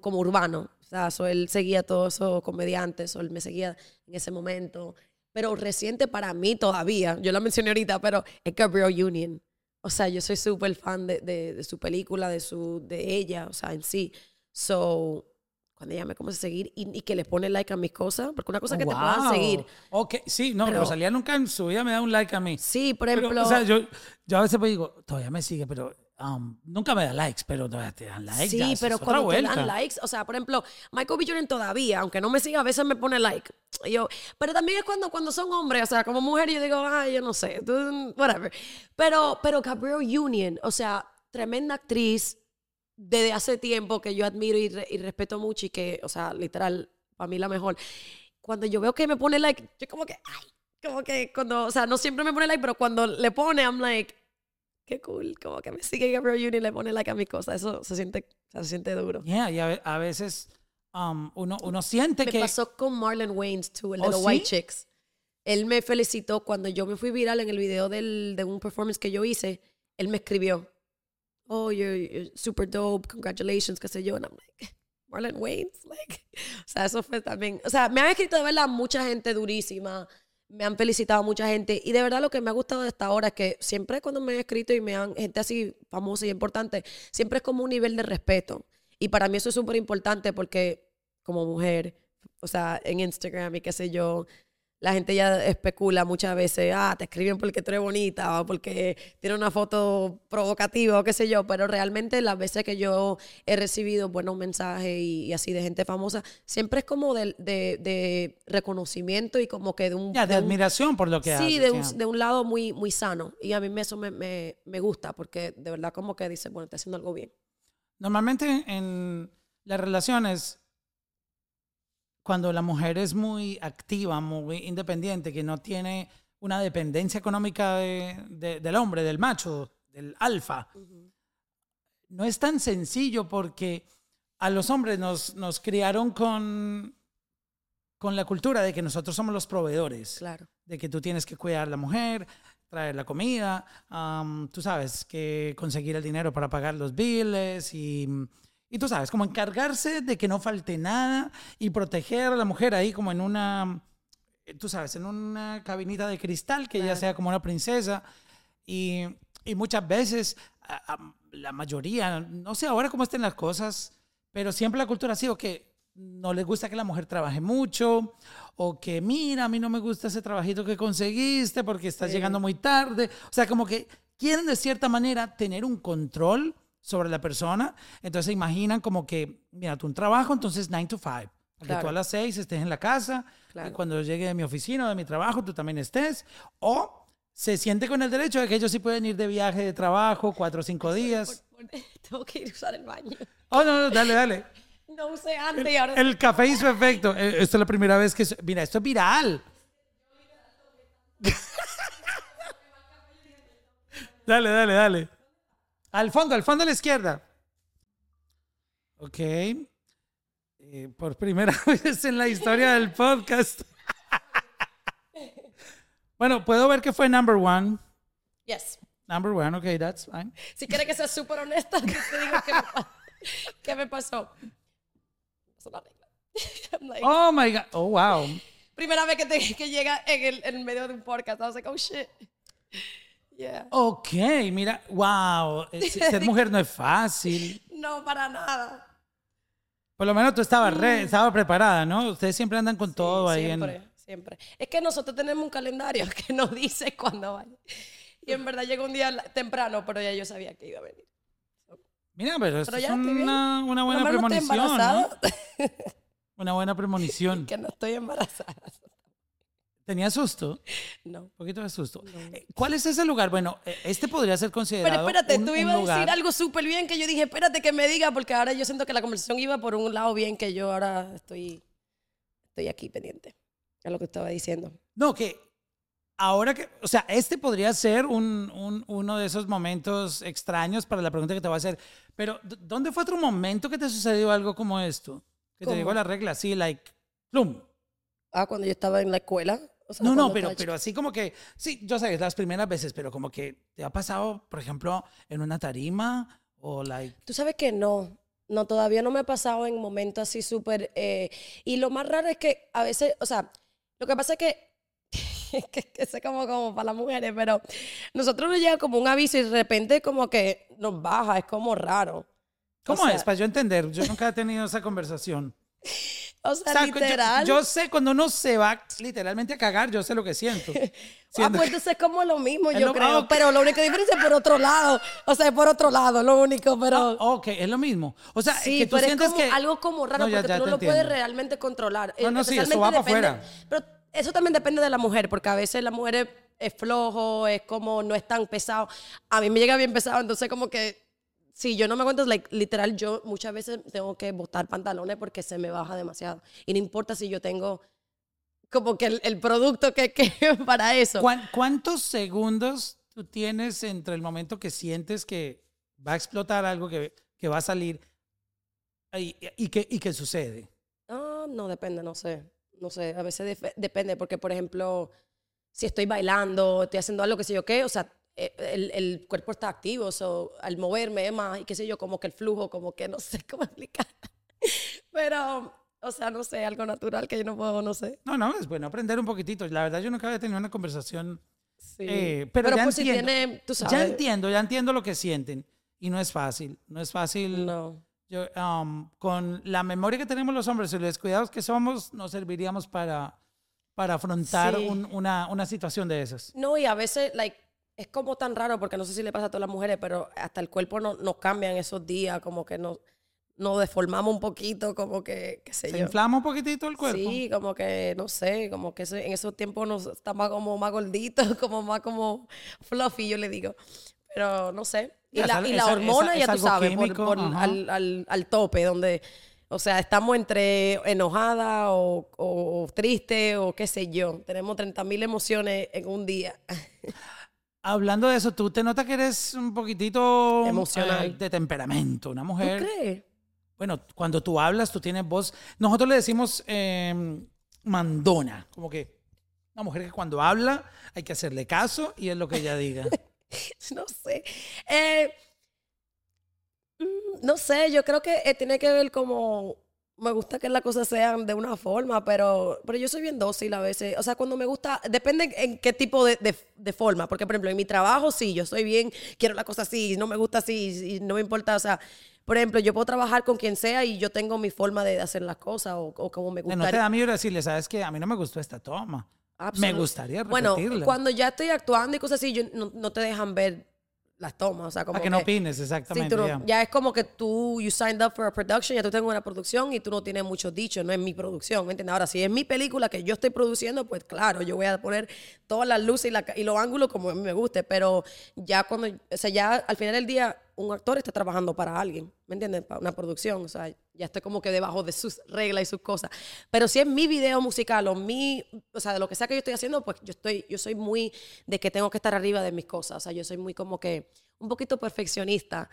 como urbano, o sea, so él seguía a todos esos comediantes, o él me seguía en ese momento, pero reciente para mí todavía, yo la mencioné ahorita, pero es Gabrielle Union. O sea, yo soy súper fan de, de, de su película, de, su, de ella, o sea, en sí. So, cuando ella me comienza a seguir y, y que le pone like a mis cosas, porque una cosa es que te puedan Wow. seguir. Ok, sí, no, Pero- Rosalía nunca en su vida me da un like a mí. Sí, por Pero, ejemplo. o sea, yo, yo a veces pues digo, todavía me sigue, pero um, nunca me da likes, pero te dan likes. sí, ya, pero cuando te dan likes, o sea, por ejemplo, Michael B. Jordan todavía, aunque no me siga, a veces me pone like. Yo, pero también es cuando, cuando son hombres, o sea, como mujer, yo digo, ay, yo no sé, whatever. Pero, pero Gabrielle Union, o sea, tremenda actriz desde hace tiempo que yo admiro y, re- y respeto mucho y que, o sea, literal, para mí la mejor. Cuando yo veo que me pone like, yo como que, ay, como que cuando, o sea, no siempre me pone like, pero cuando le pone, I'm like, qué cool, como que me sigue Gabrielle Union y le pone like a mis cosas. Eso se siente, se siente duro. Yeah, y a, a veces um, uno, uno siente Me que... pasó con Marlon Wayans, too, el de ¿Oh, los sí? White Chicks. Él me felicitó cuando yo me fui viral en el video del, de un performance que yo hice. Él me escribió, oh, you're, you're super dope, congratulations, qué sé yo. And I'm like, Marlon Wayans, like, o sea, eso fue también, o sea, me han escrito de verdad mucha gente durísima, me han felicitado mucha gente y de verdad lo que me ha gustado de esta hora es que siempre cuando me han escrito y me han, gente así famosa y importante, siempre es como un nivel de respeto. Y para mí eso es súper importante porque como mujer, o sea, en Instagram y qué sé yo, la gente ya especula muchas veces, ah, te escriben porque tú eres bonita o porque tiene una foto provocativa o qué sé yo, pero realmente las veces que yo he recibido buenos mensajes y, así de gente famosa, siempre es como de, de, reconocimiento y como que de un... Ya, de, admiración por lo que haces. Sí, de un, de un lado muy, muy sano. Y a mí eso me, me, me gusta porque de verdad como que dice, bueno, estoy haciendo algo bien. Normalmente en las relaciones cuando la mujer es muy activa, muy independiente, que no tiene una dependencia económica del hombre, del macho, del alfa, no es tan sencillo porque a los hombres nos, nos criaron con, con la cultura de que nosotros somos los proveedores, claro. de que tú tienes que cuidar a la mujer, traer la comida, tú sabes, que conseguir el dinero para pagar los biles y y tú sabes, como encargarse de que no falte nada y proteger a la mujer ahí como en una, eh, tú sabes, en una cabinita de cristal, que ella sea como una princesa. Y, y muchas veces, la mayoría, no sé ahora cómo estén las cosas, pero siempre la cultura ha sido que no les gusta que la mujer trabaje mucho o que mira, a mí no me gusta ese trabajito que conseguiste porque estás llegando muy tarde. O sea, como que quieren de cierta manera tener un control sobre la persona. Entonces se imaginan como que, mira, tú un trabajo, entonces 9 to 5. Que tú a las 6 estés en la casa, y cuando llegue de mi oficina o de mi trabajo tú también estés. O se siente con el derecho de que ellos sí pueden ir de viaje de trabajo cuatro o cinco días. Tengo que ir a usar el baño. Oh, no, no, dale, dale. No usé antes el, ahora... el café hizo efecto. Eh, esto es la primera vez que... Mira, esto es viral. dale, dale, dale. Al fondo, al fondo a la izquierda. Ok. Eh, por primera vez en la historia del podcast. bueno, puedo ver que fue number one. Yes. Number one, ok, that's fine. Si quiere que sea súper honesta, que te digo qué me, qué me pasó. oh my God. Oh, wow. Primera vez que, te, que llega en el, en medio de un podcast. I was like, oh shit. Ok, mira, wow, eh, ser mujer no es fácil. No, para nada. Por lo menos tú estabas, re, mm. preparada, ¿no? Ustedes siempre andan con todo ahí. Siempre, siempre. Es que nosotros tenemos un calendario que nos dice cuándo va. Y en verdad llegó un día temprano, pero ya yo sabía que iba a venir. Mira, pero, esto es una, una, buena premonición, ¿no? Una buena premonición. que no estoy embarazada. ¿Tenía susto? No. Un poquito de susto. Eh, ¿Cuál es ese lugar? Bueno, eh, este podría ser considerado. Pero espérate, tú ibas a decir algo súper bien que yo dije, espérate que me diga, porque ahora yo siento que la conversación iba por un lado bien que yo ahora estoy, estoy aquí pendiente a lo que estaba diciendo. No, que ahora que, o sea, este podría ser un, un, uno de esos momentos extraños para la pregunta que te voy a hacer. Pero, ¿dónde fue otro momento que te sucedió algo como esto? Que te llegó la regla así, like, plum. Ah, cuando yo estaba en la escuela no, no, pero, pero así como que, sí, yo sé, las primeras veces, pero como que te ha pasado, por ejemplo, en una tarima o like... Tú sabes que no, no, todavía no me ha pasado en momentos así súper... Eh, y lo más raro es que a veces, o sea, lo que pasa es que que, que es como, como para las mujeres, pero nosotros nos llega como un aviso y de repente como que nos baja, es como raro. ¿Cómo es? Para yo entender, yo nunca he tenido esa conversación. O sea, literal. Yo, sé cuando uno se va literalmente a cagar, yo sé lo que siento. ah, pues entonces es como lo mismo, yo creo. Pero la única diferencia es por otro lado. O sea, es por otro lado, lo único, pero. Ah, ok, es lo mismo. O sea, que tú sientes que. Algo como raro porque tú no lo puedes realmente controlar. No, no, sí, eso va para afuera. Pero eso también depende de la mujer, porque a veces la mujer es flojo, es como no es tan pesado. A mí me llega bien pesado, entonces como que si yo no me aguanto, like, literal, yo muchas veces tengo que botar pantalones porque se me baja demasiado. Y no importa si yo tengo como que el, producto que, que para eso. ¿Cuántos segundos tú tienes entre el momento que sientes que va a explotar algo, que, que va a salir y, y, que, y que sucede? Ah, no, depende, no sé. No sé, a veces depende porque, por ejemplo, si estoy bailando, estoy haciendo algo que sé yo qué, o sea, el, el, cuerpo está activo, so, al moverme más y qué sé yo, como que el flujo, como que no sé cómo explicar. Pero, o sea, no sé, algo natural que yo no puedo, no sé. No, no, es bueno aprender un poquitito. La verdad, yo nunca había tenido una conversación. Sí. Eh, pero, ya pues entiendo, si tiene, tú sabes. Ya entiendo, ya entiendo lo que sienten. Y no es fácil, no es fácil. No. Yo, um, con la memoria que tenemos los hombres y los descuidados que somos, nos serviríamos para para afrontar Sí. un- una, una situación de esas. No, y a veces, like, es como tan raro, porque no sé si le pasa a todas las mujeres, pero hasta el cuerpo no- nos cambia en esos días, como que nos, nos deformamos un poquito, como que, qué sé ¿Se yo. inflama un poquitito el cuerpo? Sí, como que, no sé, como que en esos tiempos nos está más como más gordito, como más como fluffy, yo le digo. Pero no sé. Y Ya, la, es y la hormona, es ya tú sabes, químico, por- al, al- al tope, donde, o sea, estamos entre enojada o, o- o triste o qué sé yo. Tenemos 30 mil emociones en un día. Hablando de eso, tú te notas que eres un poquitito Emocional. eh, de temperamento, una ¿Tú mujer. crees? Bueno, cuando tú hablas, tú tienes voz. Nosotros le decimos eh, mandona, como que una mujer que cuando habla hay que hacerle caso y es lo que ella diga. No sé. Eh, mm, no sé, yo creo que eh, tiene que ver como... Me gusta que las cosas sean de una forma, pero, pero yo soy bien dócil a veces. O sea, cuando me gusta, depende en qué tipo de, de- de forma. Porque, por ejemplo, en mi trabajo sí, yo soy bien, quiero la cosa así, no me gusta así, y no me importa. O sea, por ejemplo, yo puedo trabajar con quien sea y yo tengo mi forma de hacer las cosas o, o como me No te gusta. da miedo decirle, sabes que a mí no me gustó esta toma. Me gustaría Bueno, cuando ya estoy actuando y cosas así, yo, no, no te dejan ver las tomas. O sea, como Para que no opines, exactamente. Sí, tú no- ya. es como que tú, you signed up for a production, ya tú tengo una producción y tú no tienes mucho dicho, no es mi producción, ¿me entiendes? Ahora, si es mi película que yo estoy produciendo, pues claro, yo voy a poner todas las luces y, la y los ángulos como a mí me guste, pero ya cuando, o sea, ya al final del día, un actor está trabajando para alguien, ¿me entiendes? Para una producción, o sea, ya estoy como que debajo de sus reglas y sus cosas. Pero si es mi video musical o mi, o sea, de lo que sea que yo estoy haciendo, pues yo estoy, yo soy muy de que tengo que estar arriba de mis cosas, o sea, yo soy muy como que un poquito perfeccionista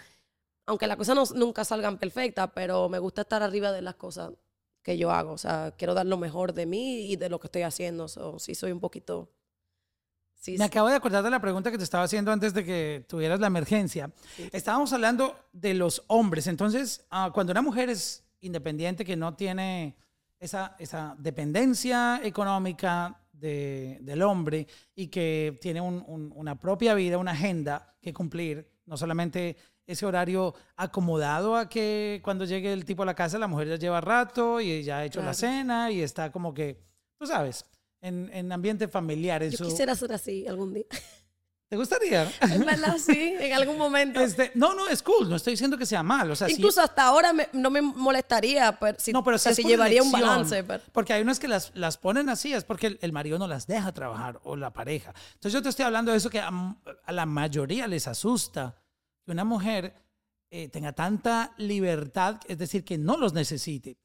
aunque las cosas nunca salgan perfectas, pero me gusta estar arriba de las cosas que yo hago. O sea, quiero dar lo mejor de mí y de lo que estoy haciendo. So, sí, soy un poquito. Sí, Me sí. acabo de acordar de la pregunta que te estaba haciendo antes de que tuvieras la emergencia. Estábamos hablando de los hombres. Entonces, ah, cuando una mujer es independiente, que no tiene esa, esa dependencia económica de- del hombre y que tiene un- un- una propia vida, una agenda que cumplir, no solamente ese horario acomodado a que cuando llegue el tipo a la casa, la mujer ya lleva rato y ya ha hecho la Claro. cena y está como que, tú sabes, en, en ambiente familiar. En Yo quisiera ser así algún día. ¿Te gustaría? En verdad, sí, en algún momento. Este, no, no, es cool. No estoy diciendo que sea mal. O sea, Incluso hasta ahora me- no me molestaría, pero si, no, pero o sea, si llevaría un elección. balance. pero- Porque hay unas que las, las ponen así, es porque el, el marido no las deja trabajar o la pareja. Entonces yo te estoy hablando de eso que a, a la mayoría les asusta que una mujer eh, tenga tanta libertad, es decir, que no los necesite.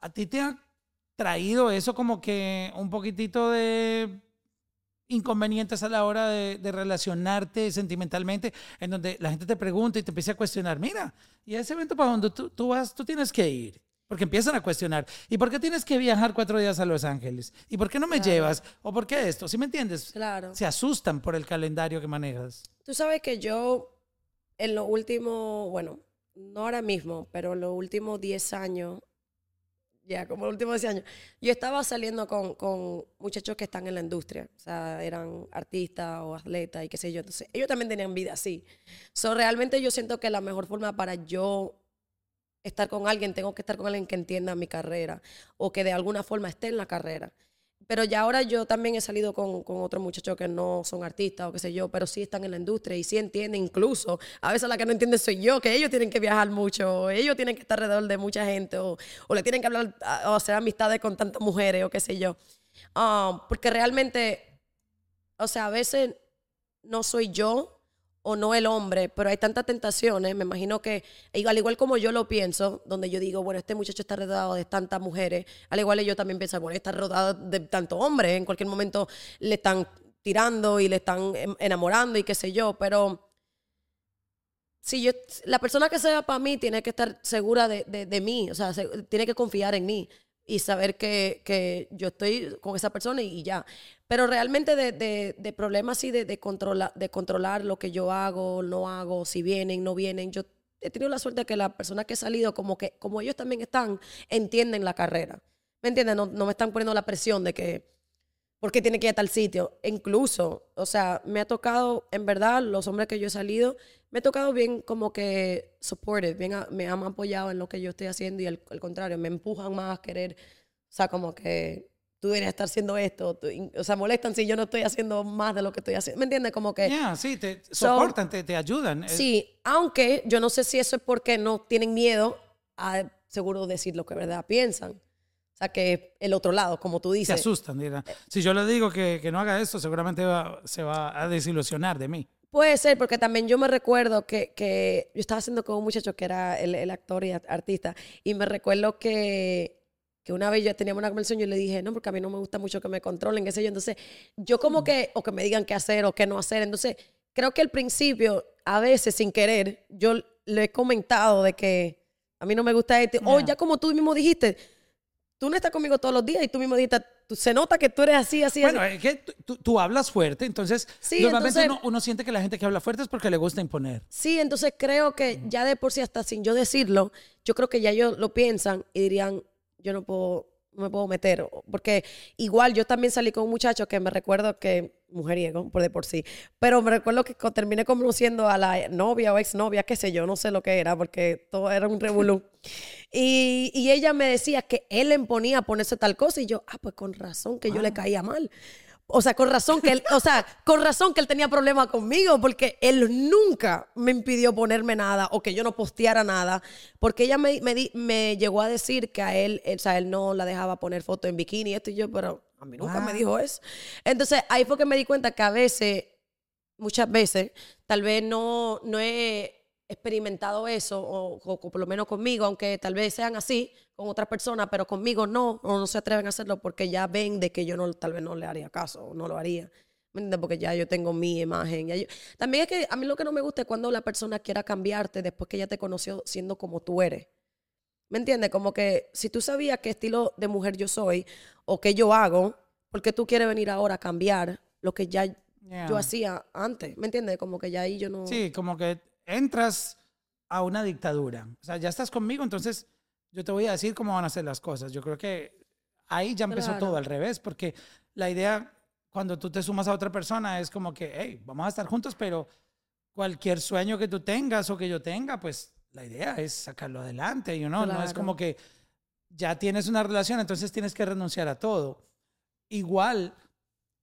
¿A ti te ha traído eso como que un poquitito de inconvenientes a la hora de, de relacionarte sentimentalmente, en donde la gente te pregunta y te empieza a cuestionar, mira, y a ese evento para donde tú, tú vas, tú tienes que ir. Porque empiezan a cuestionar. ¿Y por qué tienes que viajar cuatro días a Los Ángeles? ¿Y por qué no me Claro. llevas? ¿O por qué esto? ¿Sí me entiendes? Claro. Se asustan por el calendario que manejas. Tú sabes que yo, en los últimos, bueno, no ahora mismo, pero en los últimos 10 años, ya como los últimos 10 años, yo estaba saliendo con, con muchachos que están en la industria, o sea, eran artistas o atletas y qué sé yo. Entonces, ellos también tenían vida así. So, realmente yo siento que la mejor forma para yo estar con alguien, tengo que estar con alguien que entienda mi carrera o que de alguna forma esté en la carrera. Pero ya ahora yo también he salido con, con otros muchachos que no son artistas o qué sé yo, pero sí están en la industria y sí entienden incluso. A veces la que no entiende soy yo, que ellos tienen que viajar mucho, ellos tienen que estar alrededor de mucha gente, o, o le tienen que hablar o hacer amistades con tantas mujeres o qué sé yo. Ah, porque realmente, o sea, a veces no soy yo o no el hombre, pero hay tantas tentaciones, me imagino que, y al igual como yo lo pienso, donde yo digo, bueno, este muchacho está rodeado de tantas mujeres, al igual yo también pienso, bueno, está rodeado de tantos hombres, en cualquier momento le están tirando y le están em- enamorando y qué sé yo, pero si yo, la persona que sea para mí tiene que estar segura de, de- mí, o sea, se- tiene que confiar en mí y saber que, que yo estoy con esa persona y ya. Pero realmente de, de, de problemas así de, de, controlar, de controlar lo que yo hago, no hago, si vienen, no vienen, yo he tenido la suerte de que las personas que he salido, como que como ellos también están, entienden la carrera. ¿Me entiendes? No, no me están poniendo la presión de que, ¿por qué tiene que ir a tal sitio? E incluso, o sea, me ha tocado, en verdad, los hombres que yo he salido, me ha tocado bien como que supported, bien, me han apoyado en lo que yo estoy haciendo y al contrario, me empujan más a querer, o sea, como que tú deberías estar haciendo esto, tú- o sea, molestan si yo no estoy haciendo más de lo que estoy haciendo, ¿me entiendes? Como que... Yeah, sí, te soportan, te, te ayudan. Eh, Sí, aunque yo no sé si eso es porque no tienen miedo a seguro decir lo que verdad piensan. O sea, que el otro lado, como tú Se dices. asustan. dirán. Si yo le digo que, que no haga esto, seguramente va- se va a desilusionar de mí. Puede ser, porque también yo me recuerdo que, que yo estaba haciendo con un muchacho que era el, el actor y artista, y me recuerdo que, que una vez yo teníamos una conversación y yo le dije, no, porque a mí no me gusta mucho que me controlen, qué sé yo. Entonces, yo como que, o que me digan qué hacer o qué no hacer. Entonces, creo que al principio, a veces sin querer, yo le he comentado de que a mí no me gusta esto. O Yeah. ya como tú mismo dijiste, tú no estás conmigo todos los días y tú mismo dijiste, tú- se nota que tú eres así, así, Bueno, así. es que tú hablas fuerte, entonces Sí, normalmente entonces- uno, uno siente que la gente que habla fuerte es porque le gusta imponer. Sí, entonces creo que ya de por sí, hasta sin yo decirlo, yo creo que ya ellos lo piensan y dirían, yo no puedo, no me puedo meter. Porque igual yo también salí con un muchacho que me recuerdo que, mujeriego, por de por sí, pero me recuerdo que terminé conociendo a la novia o exnovia, qué sé yo, no sé lo que era, porque todo era un revolú. Y, y ella me decía que él le imponía a ponerse tal cosa y yo, ah, pues con razón que yo le caía mal. O sea, con razón que él, o sea, con razón que él tenía problemas conmigo, porque él nunca me impidió ponerme nada o que yo no posteara nada, porque ella me, me, di- me llegó a decir que a él, él, o sea, él no la dejaba poner fotos en bikini, esto y yo, pero a mí nunca me dijo eso. Entonces, ahí fue que me di cuenta que a veces, muchas veces, tal vez no, no he experimentado eso, o, o- o por lo menos conmigo, aunque tal vez sean así con otras personas, pero conmigo no, o no se atreven a hacerlo porque ya ven de que yo no, tal vez no le haría caso, o no lo haría. ¿Me entiendes? Porque ya yo tengo mi imagen. ya yo- También es que a mí lo que no me gusta es cuando la persona quiera cambiarte después que ya te conoció siendo como tú eres. ¿Me entiendes? Como que si tú sabías qué estilo de mujer yo soy o qué yo hago, ¿por qué tú quieres venir ahora a cambiar lo que ya Yeah. yo hacía antes? ¿Me entiendes? Como que ya ahí yo no... Sí, como que entras a una dictadura. O sea, ya estás conmigo, entonces yo te voy a decir cómo van a ser las cosas. Yo creo que ahí ya empezó Claro. todo al revés, porque la idea cuando tú te sumas a otra persona es como que, hey, vamos a estar juntos, pero cualquier sueño que tú tengas o que yo tenga, pues la idea es sacarlo adelante, you know? No es como que ya tienes una relación, entonces tienes que renunciar a todo. Igual,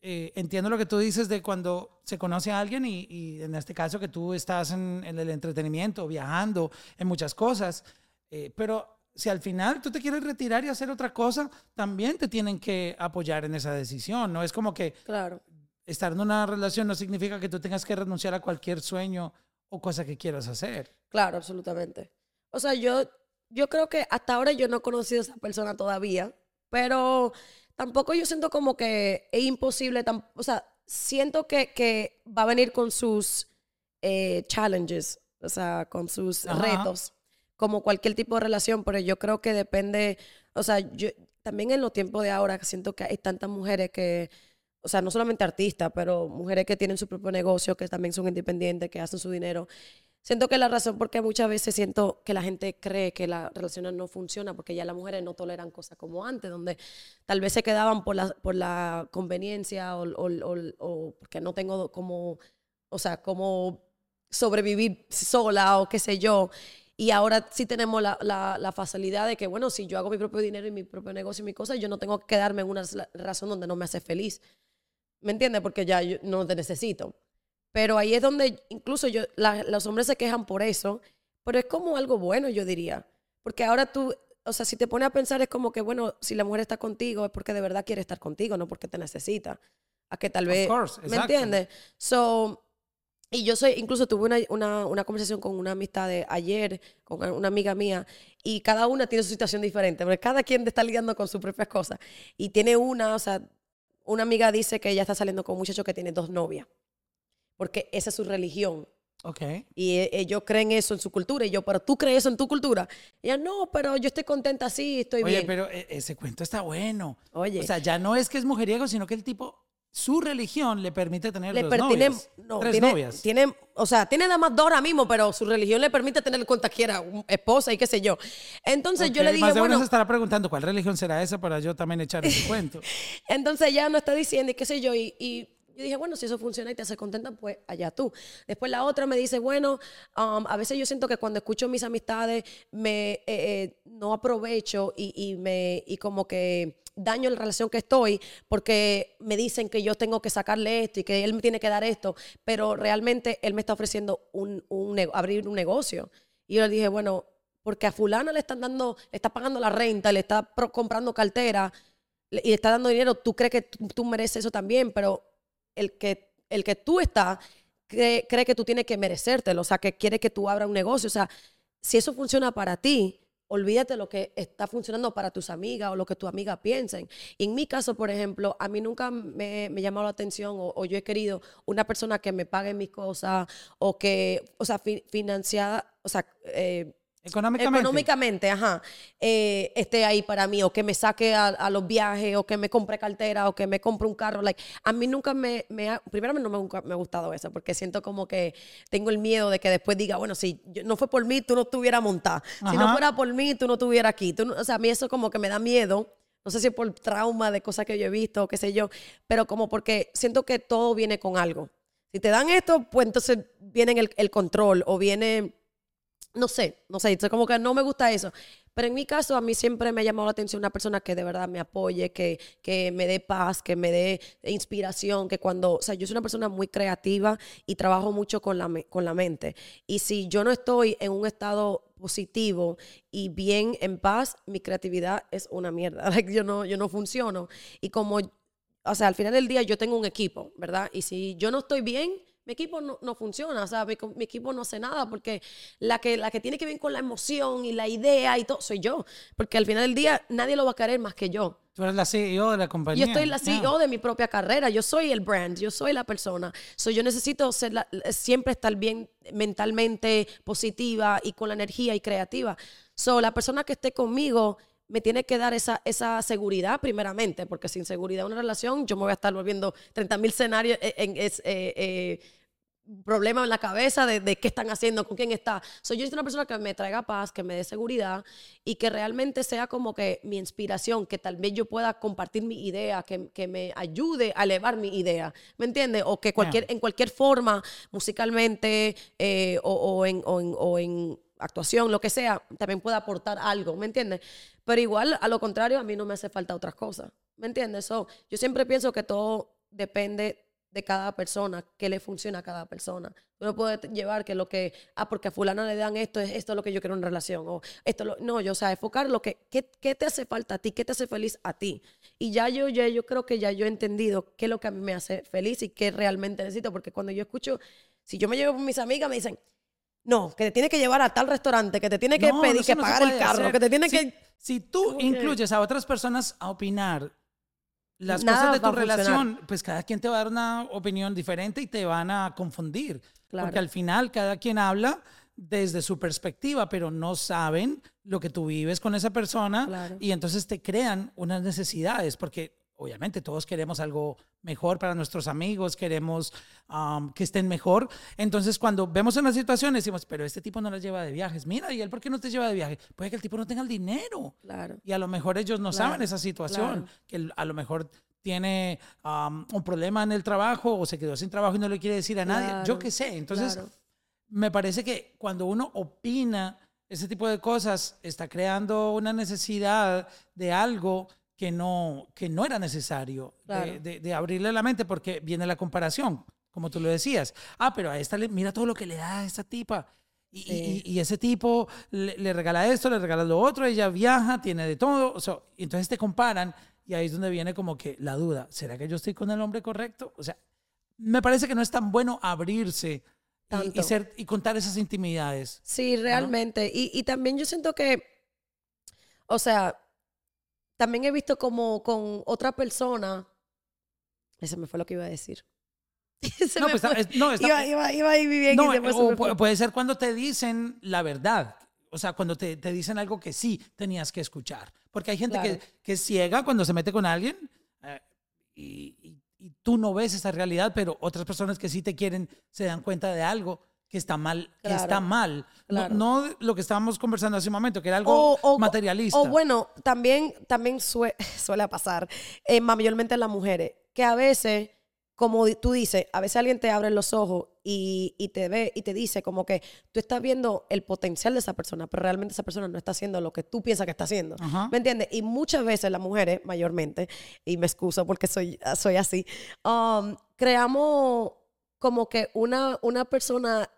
eh, entiendo lo que tú dices de cuando se conoce a alguien y, y en este caso que tú estás en, en el entretenimiento, viajando, en muchas cosas, eh, pero si al final tú te quieres retirar y hacer otra cosa, también te tienen que apoyar en esa decisión. No es como que Claro. estar en una relación no significa que tú tengas que renunciar a cualquier sueño o cosa que quieras hacer. Claro, absolutamente. O sea, yo, yo creo que hasta ahora yo no he conocido a esa persona todavía, pero tampoco yo siento como que es imposible, tam- o sea, siento que, que va a venir con sus eh, challenges, o sea, con sus Ajá. retos, como cualquier tipo de relación, pero yo creo que depende, o sea, yo también en los tiempos de ahora siento que hay tantas mujeres que, o sea, no solamente artistas, pero mujeres que tienen su propio negocio, que también son independientes, que hacen su dinero. Siento que la razón por qué muchas veces siento que la gente cree que las relaciones no funcionan porque ya las mujeres no toleran cosas como antes, donde tal vez se quedaban por la, por la conveniencia o, o- o- o porque no tengo como, o sea, como sobrevivir sola o qué sé yo. Y ahora sí tenemos la, la- facilidad de que, bueno, si yo hago mi propio dinero y mi propio negocio y mi cosa, yo no tengo que quedarme en una razón donde no me hace feliz. ¿Me entiendes? Porque ya yo no te necesito. Pero ahí es donde incluso yo, la- los hombres se quejan por eso, pero es como algo bueno, yo diría. Porque ahora tú, o sea, si te pones a pensar, es como que, bueno, si la mujer está contigo es porque de verdad quiere estar contigo, no porque te necesita. A que tal Of vez. course, ¿Me entiendes? So, y yo soy, incluso tuve una, una, una conversación con una amistad de ayer, con una amiga mía, y cada una tiene su situación diferente, porque cada quien está lidiando con sus propias cosas. Y tiene una, o sea, una amiga dice que ella está saliendo con un muchacho que tiene dos novias, porque esa es su religión. Ok. Y e- ellos creen eso en su cultura. Y yo, pero tú crees eso en tu cultura. Y ella, no, pero yo estoy contenta así, estoy Oye, bien. pero e- ese cuento está bueno. Oye. O sea, ya no es que es mujeriego, sino que el tipo, su religión le permite tener le dos novias. no, tres tiene, novias. tiene- o sea, tiene nada más dos ahora mismo, pero su religión le permite tener cuanta quiera, esposa y qué sé yo. Entonces yo Ok, le dije, más de uno bueno, se estará preguntando cuál religión será esa para yo también echar ese cuento. entonces ella no está diciendo y qué sé yo, y, y yo dije, bueno, si eso funciona y te hace contenta, pues allá tú. Después la otra me dice, bueno, um, a veces yo siento que cuando escucho mis amistades, me eh, eh, no aprovecho y, y me, y como que daño la relación que estoy porque me dicen que yo tengo que sacarle esto y que él me tiene que dar esto, pero realmente él me está ofreciendo un, un abrir un negocio. Y yo le dije, bueno, porque a fulano le están dando, le está pagando la renta, le está comprando cartera y le está dando dinero, tú crees que tú, mereces eso también, pero el que, el que tú estás cree, cree que tú tienes que merecértelo, o sea, que quiere que tú abras un negocio, o sea, si eso funciona para ti, olvídate lo que está funcionando para tus amigas o lo que tus amigas piensen. en mi caso, por ejemplo, a mí nunca me, me llamado la atención o, yo he querido una persona que me pague mis cosas o que, o sea, financiada, o sea, eh, Económicamente. Económicamente, ajá. Eh, esté ahí para mí, o que me saque a, los viajes, o que me compre cartera, o que me compre un carro. Like, a mí nunca me, me ha, primero no me, me, ha gustado eso, porque siento como que tengo el miedo de que después diga, bueno, si no fue por mí, tú no estuvieras montada. Si no fuera por mí, tú no estuvieras aquí. o sea, a mí eso como que me da miedo. No sé si por trauma de cosas que yo he visto o qué sé yo, pero como porque siento que todo viene con algo. Si te dan esto, pues entonces viene el, el control o viene no sé, no sé, como que no me gusta eso. Pero en mi caso, a mí siempre me ha llamado la atención una persona que de verdad me apoye, que, que me dé paz, que me dé inspiración, que cuando, o sea, yo soy una persona muy creativa y trabajo mucho con la, con la mente. Y si yo no estoy en un estado positivo y bien en paz, mi creatividad es una mierda. yo, no, yo no funciono. Y como, o sea, al final del día yo tengo un equipo, ¿verdad? Y si yo no estoy bien, mi equipo no, no funciona, o sea, mi, equipo no hace nada porque la que, la que tiene que ver con la emoción y la idea y todo soy yo, porque al final del día nadie lo va a querer más que yo. Tú eres la CEO de la compañía. Yo estoy la CEO de mi propia carrera, yo soy el brand, yo soy la persona. So, yo necesito ser siempre estar bien mentalmente positiva y con la energía y creativa. So, la persona que esté conmigo me tiene que dar esa, esa seguridad primeramente, porque sin seguridad en una relación yo me voy a estar volviendo 30 mil escenarios en, eh, eh, problema en la cabeza de, de, qué están haciendo, con quién está. Soy yo soy una persona que me traiga paz, que me dé seguridad y que realmente sea como que mi inspiración, que tal vez yo pueda compartir mi idea, que, que me ayude a elevar mi idea, ¿me entiendes? O que cualquier, en cualquier forma, musicalmente eh, o, o, en, o, en, o en actuación, lo que sea, también pueda aportar algo, ¿me entiendes? Pero igual, a lo contrario, a mí no me hace falta otras cosas, ¿me entiendes? So, yo siempre pienso que todo depende de cada persona, qué le funciona a cada persona. Tú no puedes llevar que lo que, ah, porque a fulano le dan esto, es esto es lo que yo quiero en relación, o esto, lo, no, yo, o sea, enfocar lo que, qué, qué, te hace falta a ti, qué te hace feliz a ti. Y ya yo, ya yo creo que ya yo he entendido qué es lo que a mí me hace feliz y qué realmente necesito, porque cuando yo escucho, si yo me llevo con mis amigas, me dicen, no, que te tiene que llevar a tal restaurante, que te tiene que pedir, que pagar el carro, que te tiene que... Si tú incluyes a otras personas a opinar las cosas de tu relación, pues cada quien te va a dar una opinión diferente y te van a confundir. Porque al final cada quien habla desde su perspectiva, pero no saben lo que tú vives con esa persona y entonces te crean unas necesidades, porque obviamente todos queremos algo mejor para nuestros amigos, queremos um, que estén mejor. Entonces, cuando vemos una situación, decimos, pero este tipo no las lleva de viajes. Mira, ¿y él por qué no te lleva de viaje? Puede que el tipo no tenga el dinero. Claro. Y a lo mejor ellos no saben esa situación, que a lo mejor tiene um, un problema en el trabajo o se quedó sin trabajo y no le quiere decir a nadie. Yo qué sé. Entonces, me parece que cuando uno opina ese tipo de cosas, está creando una necesidad de algo que no, que no era necesario de, abrirle la mente porque viene la comparación, como tú lo decías. Ah, pero a esta, le, mira todo lo que le da a esta tipa. Y, y, ese tipo le, regala esto, le regala lo otro, ella viaja, tiene de todo. O sea, entonces te comparan y ahí es donde viene como que la duda, ¿será que yo estoy con el hombre correcto? O sea, me parece que no es tan bueno abrirse y, ser, y contar esas intimidades. Sí, realmente. Y, y también yo siento que, o sea, también he visto como con otra persona. Ese me fue lo que iba a decir. no, pues, no, iba, iba, iba ahí bien no, puede ser cuando te dicen la verdad. O sea, cuando te, te, dicen algo que sí tenías que escuchar. Porque hay gente que, que, ciega cuando se mete con alguien eh, y, y, y, tú no ves esa realidad, pero otras personas que sí te quieren se dan cuenta de algo que está mal, que está mal. No, lo que estábamos conversando hace un momento, que era algo materialista. O bueno, también, también suele pasar, eh, mayormente en las mujeres, que a veces como tú dices, a veces alguien te abre los ojos y, y te ve y te dice como que tú estás viendo el potencial de esa persona, pero realmente esa persona no está haciendo lo que tú piensas que está haciendo. Ajá. ¿Me entiendes? Y muchas veces las mujeres, mayormente, y me excuso porque soy, soy así, um, creamos como que una, una persona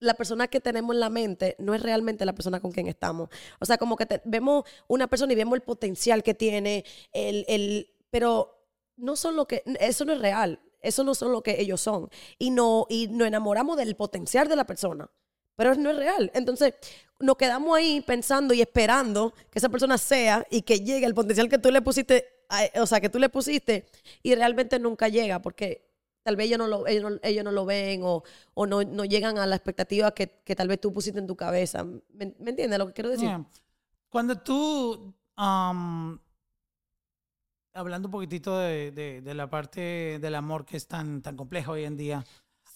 la persona que tenemos en la mente no es realmente la persona con quien estamos. O sea, como que vemos una persona y vemos el potencial que tiene, el, el, pero no son lo que, eso no es real, eso no son lo que ellos son. Y, no, y nos enamoramos del potencial de la persona, pero no es real. Entonces, nos quedamos ahí pensando y esperando que esa persona sea y que llegue el potencial que tú le pusiste, o sea, que tú le pusiste y realmente nunca llega porque tal vez ellos no lo, ellos no, ellos no lo ven o, o no, no llegan a la expectativa que, que tal vez tú pusiste en tu cabeza. ¿Me, me entiendes lo que quiero decir? Yeah. Cuando tú, um, hablando un poquitito de, de- de la parte del amor que es tan, tan compleja hoy en día,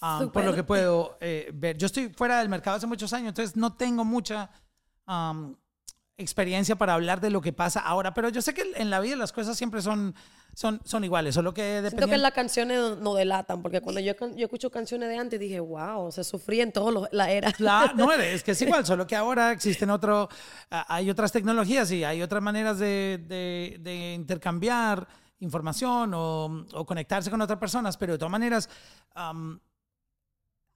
um, por lo que puedo eh, ver, yo estoy fuera del mercado hace muchos años, entonces no tengo mucha um, experiencia para hablar de lo que pasa ahora, pero yo sé que en la vida las cosas siempre son, son, son iguales, solo que Siento que dependiendo... las canciones no, delatan, porque cuando yo, yo escucho canciones de antes dije, wow, se sufría en toda la era. Claro, no, es que es igual, solo que ahora existen otro, hay otras tecnologías y hay otras maneras de, de- de intercambiar información o, o conectarse con otras personas, pero de todas maneras, am,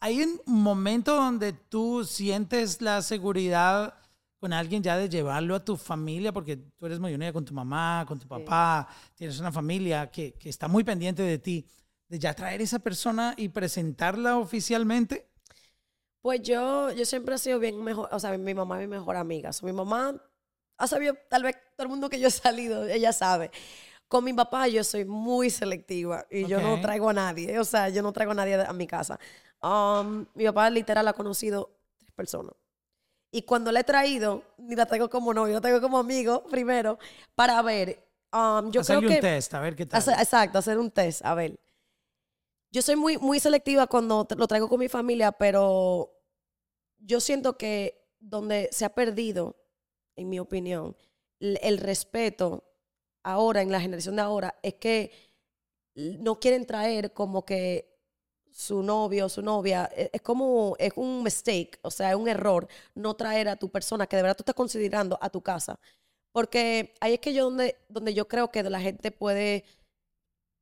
hay un momento donde tú sientes la seguridad con alguien ya de llevarlo a tu familia, porque tú eres muy unida con tu mamá, con tu papá, tienes una familia que, que está muy pendiente de ti, de ya traer esa persona y presentarla oficialmente. Pues yo, yo siempre he sido bien mejor, o sea, mi mamá es mi mejor amiga. Mi mamá ha sabido, tal vez todo el mundo que yo he salido, ella sabe. Con mi papá yo soy muy selectiva y yo no traigo a nadie, o sea, yo no traigo a nadie a mi casa. Um, mi papá literal ha conocido tres personas. Y cuando la he traído, ni la traigo como novio, la traigo como amigo primero para ver. um, yo Hacerle creo que un test, a ver qué tal. Hacer- exacto, hacer un test, a ver. Yo soy muy, muy selectiva cuando lo traigo con mi familia, pero yo siento que donde se ha perdido, en mi opinión, el, el respeto ahora, en la generación de ahora, es que no quieren traer como que su novio, su novia, e- es como, es un mistake, o sea, es un error no traer a tu persona que de verdad tú estás considerando a tu casa. Porque ahí es que yo donde, donde yo creo que la gente puede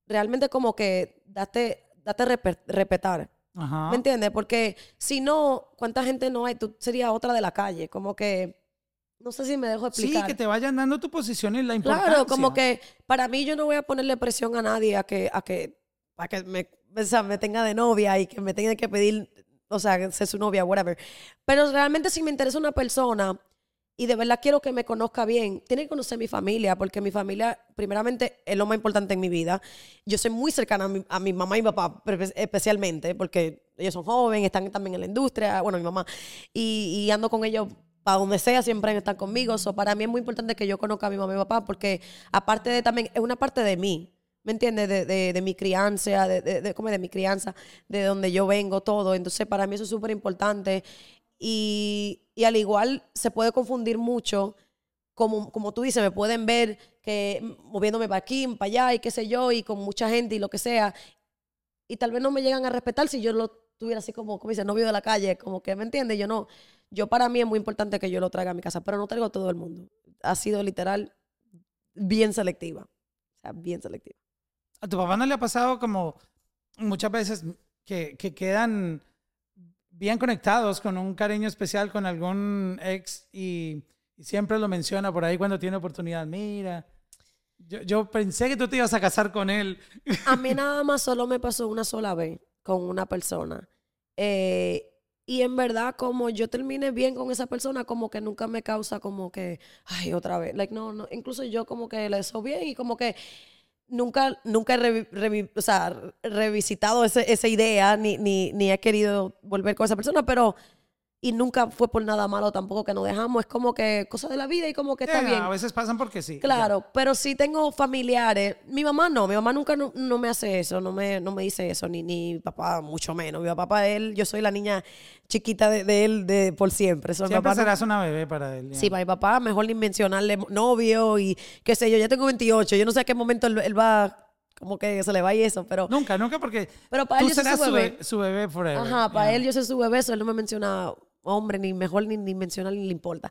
realmente como que date, date respetar. Ajá. ¿Me entiendes? Porque si no, ¿cuánta gente no hay? Tú serías otra de la calle. Como que, no sé si me dejo Sí, explicar. que te vayan dando tu posición y la importancia. Claro, como que para mí yo no voy a ponerle presión a nadie a que, a que, a que me, o sea, me tenga de novia y que me tenga que pedir, o sea, ser su novia, whatever. Pero realmente si me interesa una persona y de verdad quiero que me conozca bien, tiene que conocer mi familia, porque mi familia, primeramente, es lo más importante en mi vida. Yo soy muy cercana a mi, a mi mamá y mi papá, especialmente, porque ellos son jóvenes, están también en la industria, bueno, mi mamá, y, y ando con ellos para donde sea, siempre están conmigo. So, para mí es muy importante que yo conozca a mi mamá y mi papá, porque aparte de también, es una parte de mí. ¿Me entiendes? De, de, de mi crianza, de, de, de, como de mi crianza, de donde yo vengo, todo. Entonces, para mí eso es súper importante. Y, y al igual se puede confundir mucho, como, como tú dices, me pueden ver que moviéndome para aquí, para allá y qué sé yo, y con mucha gente y lo que sea. Y tal vez no me llegan a respetar si yo lo tuviera así como, como dice, novio de la calle, como que, ¿me entiendes? Yo no, yo para mí es muy importante que yo lo traiga a mi casa, pero no traigo a todo el mundo. Ha sido literal bien selectiva. O sea, bien selectiva. ¿A tu papá no le ha pasado como muchas veces que, que quedan bien conectados con un cariño especial con algún ex y, y siempre lo menciona por ahí cuando tiene oportunidad? Mira, yo, yo pensé que tú te ibas a casar con él. A mí nada más solo me pasó una sola vez con una persona. Eh, y en verdad, como yo terminé bien con esa persona, como que nunca me causa como que, ay, otra vez. Like, no, no. Incluso yo como que le hizo bien y como que nunca, nunca he revi- revi- o sea, revisitado ese- esa idea, ni, ni, ni he querido volver con esa persona, pero... Y nunca fue por nada malo tampoco que nos dejamos. Es como que cosa de la vida y como que está Eh, bien. A veces pasan porque sí. Claro, pero sí tengo familiares. Mi mamá no, mi mamá nunca no, no me hace eso, no me, no me dice eso, ni, ni mi papá mucho menos. Mi papá, él, yo soy la niña chiquita de, de él de, por siempre. So, mi Siempre papá no- serás una bebé para él. ya. Sí, para mi papá mejor ni mencionarle novio y qué sé yo, ya tengo 28, yo no sé a qué momento él, él va como que se le va y eso, pero... Nunca, nunca, porque Pero para tú él yo serás su su bebé. bebé, su bebé forever. Ajá, para Yeah. él yo soy su bebé, eso él no me menciona hombre, ni mejor ni, ni menciona ni le importa.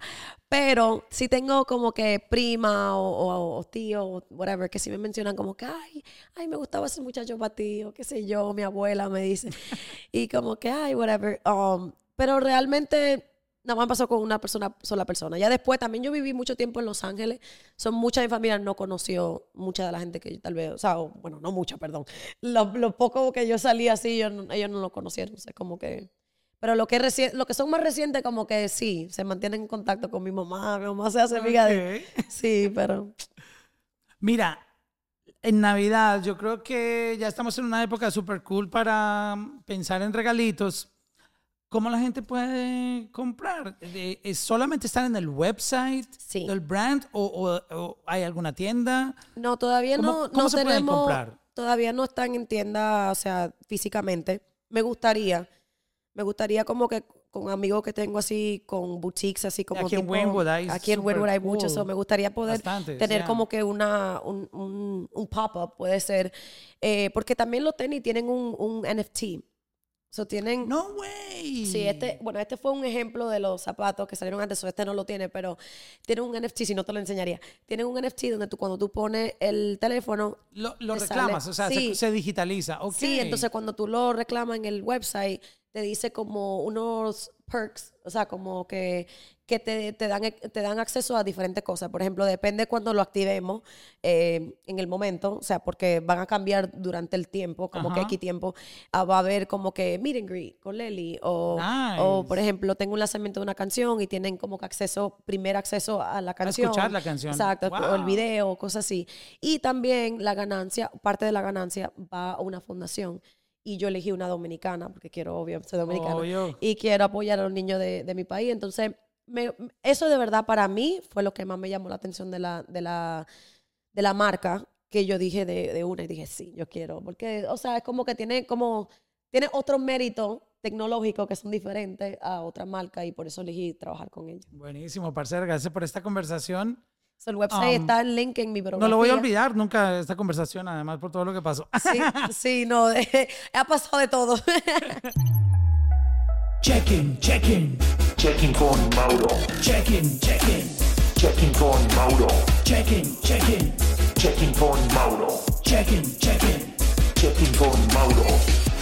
Pero si tengo como que prima o, o- o tío, o whatever, que si me mencionan como que, ay, ay, me gustaba ese muchacho para ti, o qué sé yo, mi abuela me dice. y como que, ay, whatever. Um, pero realmente nada más pasó con una persona, sola persona. Ya después también yo viví mucho tiempo en Los Ángeles. Son mucha de mi familia no conoció mucha de la gente que yo tal vez, o sea, o- bueno, no mucha, perdón. Lo, lo poco que yo salí así, yo ellos no lo conocieron. O sea, como que. Pero lo que, lo que son más recientes, como que sí, se mantienen en contacto con mi mamá. Mi mamá se hace amiga de. Sí, pero. Mira, en Navidad yo creo que ya estamos en una época súper cool para mm, pensar en regalitos. ¿Cómo la gente puede comprar? ¿Es solamente estar en el website Sí. del brand o, o- o hay alguna tienda? No, todavía ¿Cómo- no, cómo no se pueden tenemos. comprar? Todavía no están en tienda, o sea, físicamente. Me gustaría. Me gustaría como que con amigos que tengo así, con boutiques así como Aquí en Wynwood hay Aquí en Wynwood hay muchos. cool. so me gustaría poder Bastantes, tener como que una, un, un, un pop-up, puede ser. Eh, porque también los tenis tienen un, un NFT. So tienen... No way. Sí, este, bueno, este fue un ejemplo de los zapatos que salieron antes, o este no lo tiene, pero tiene un NFT, si no te lo enseñaría. Tiene un NFT donde tú cuando tú pones el teléfono, Lo, lo te reclamas, sale- o sea, Sí. se, se digitaliza. Sí, entonces cuando tú lo reclamas en el website, te dice como unos perks, o sea, como que, que te, te dan, te dan acceso a diferentes cosas. Por ejemplo, depende cuando lo activemos eh, en el momento, o sea, porque van a cambiar durante el tiempo, como que aquí tiempo, ah, va a haber como que meet and greet con Lely, o, o Nice. por ejemplo, tengo un lanzamiento de una canción y tienen como que acceso, primer acceso a la canción. escuchar la canción. Exacto, o el Wow. video, cosas así. Y también la ganancia, parte de la ganancia va a una fundación. Y yo elegí una dominicana, porque quiero, obvio, ser dominicana. Obvio. Y quiero apoyar a los niños de, de mi país. Entonces, me- eso de verdad para mí fue lo que más me llamó la atención de la, de la, de la marca, que yo dije de, de una y dije, sí, yo quiero. Porque, o sea, es como que tiene como, tiene otros méritos tecnológicos que son diferentes a otra marca y por eso elegí trabajar con ella. Buenísimo, parcero. Gracias por esta conversación. So, el website um, está el link en mi programa. No lo voy a olvidar nunca esta conversación, además por todo lo que pasó. Sí, sí, no, ha pasado de todo. Check-in, check-in. Check-in con Mauro. Check-in, check-in. Check-in con Mauro. Check-in, check-in. Check-in con Mauro. Check-in, check-in. Check-in con Mauro.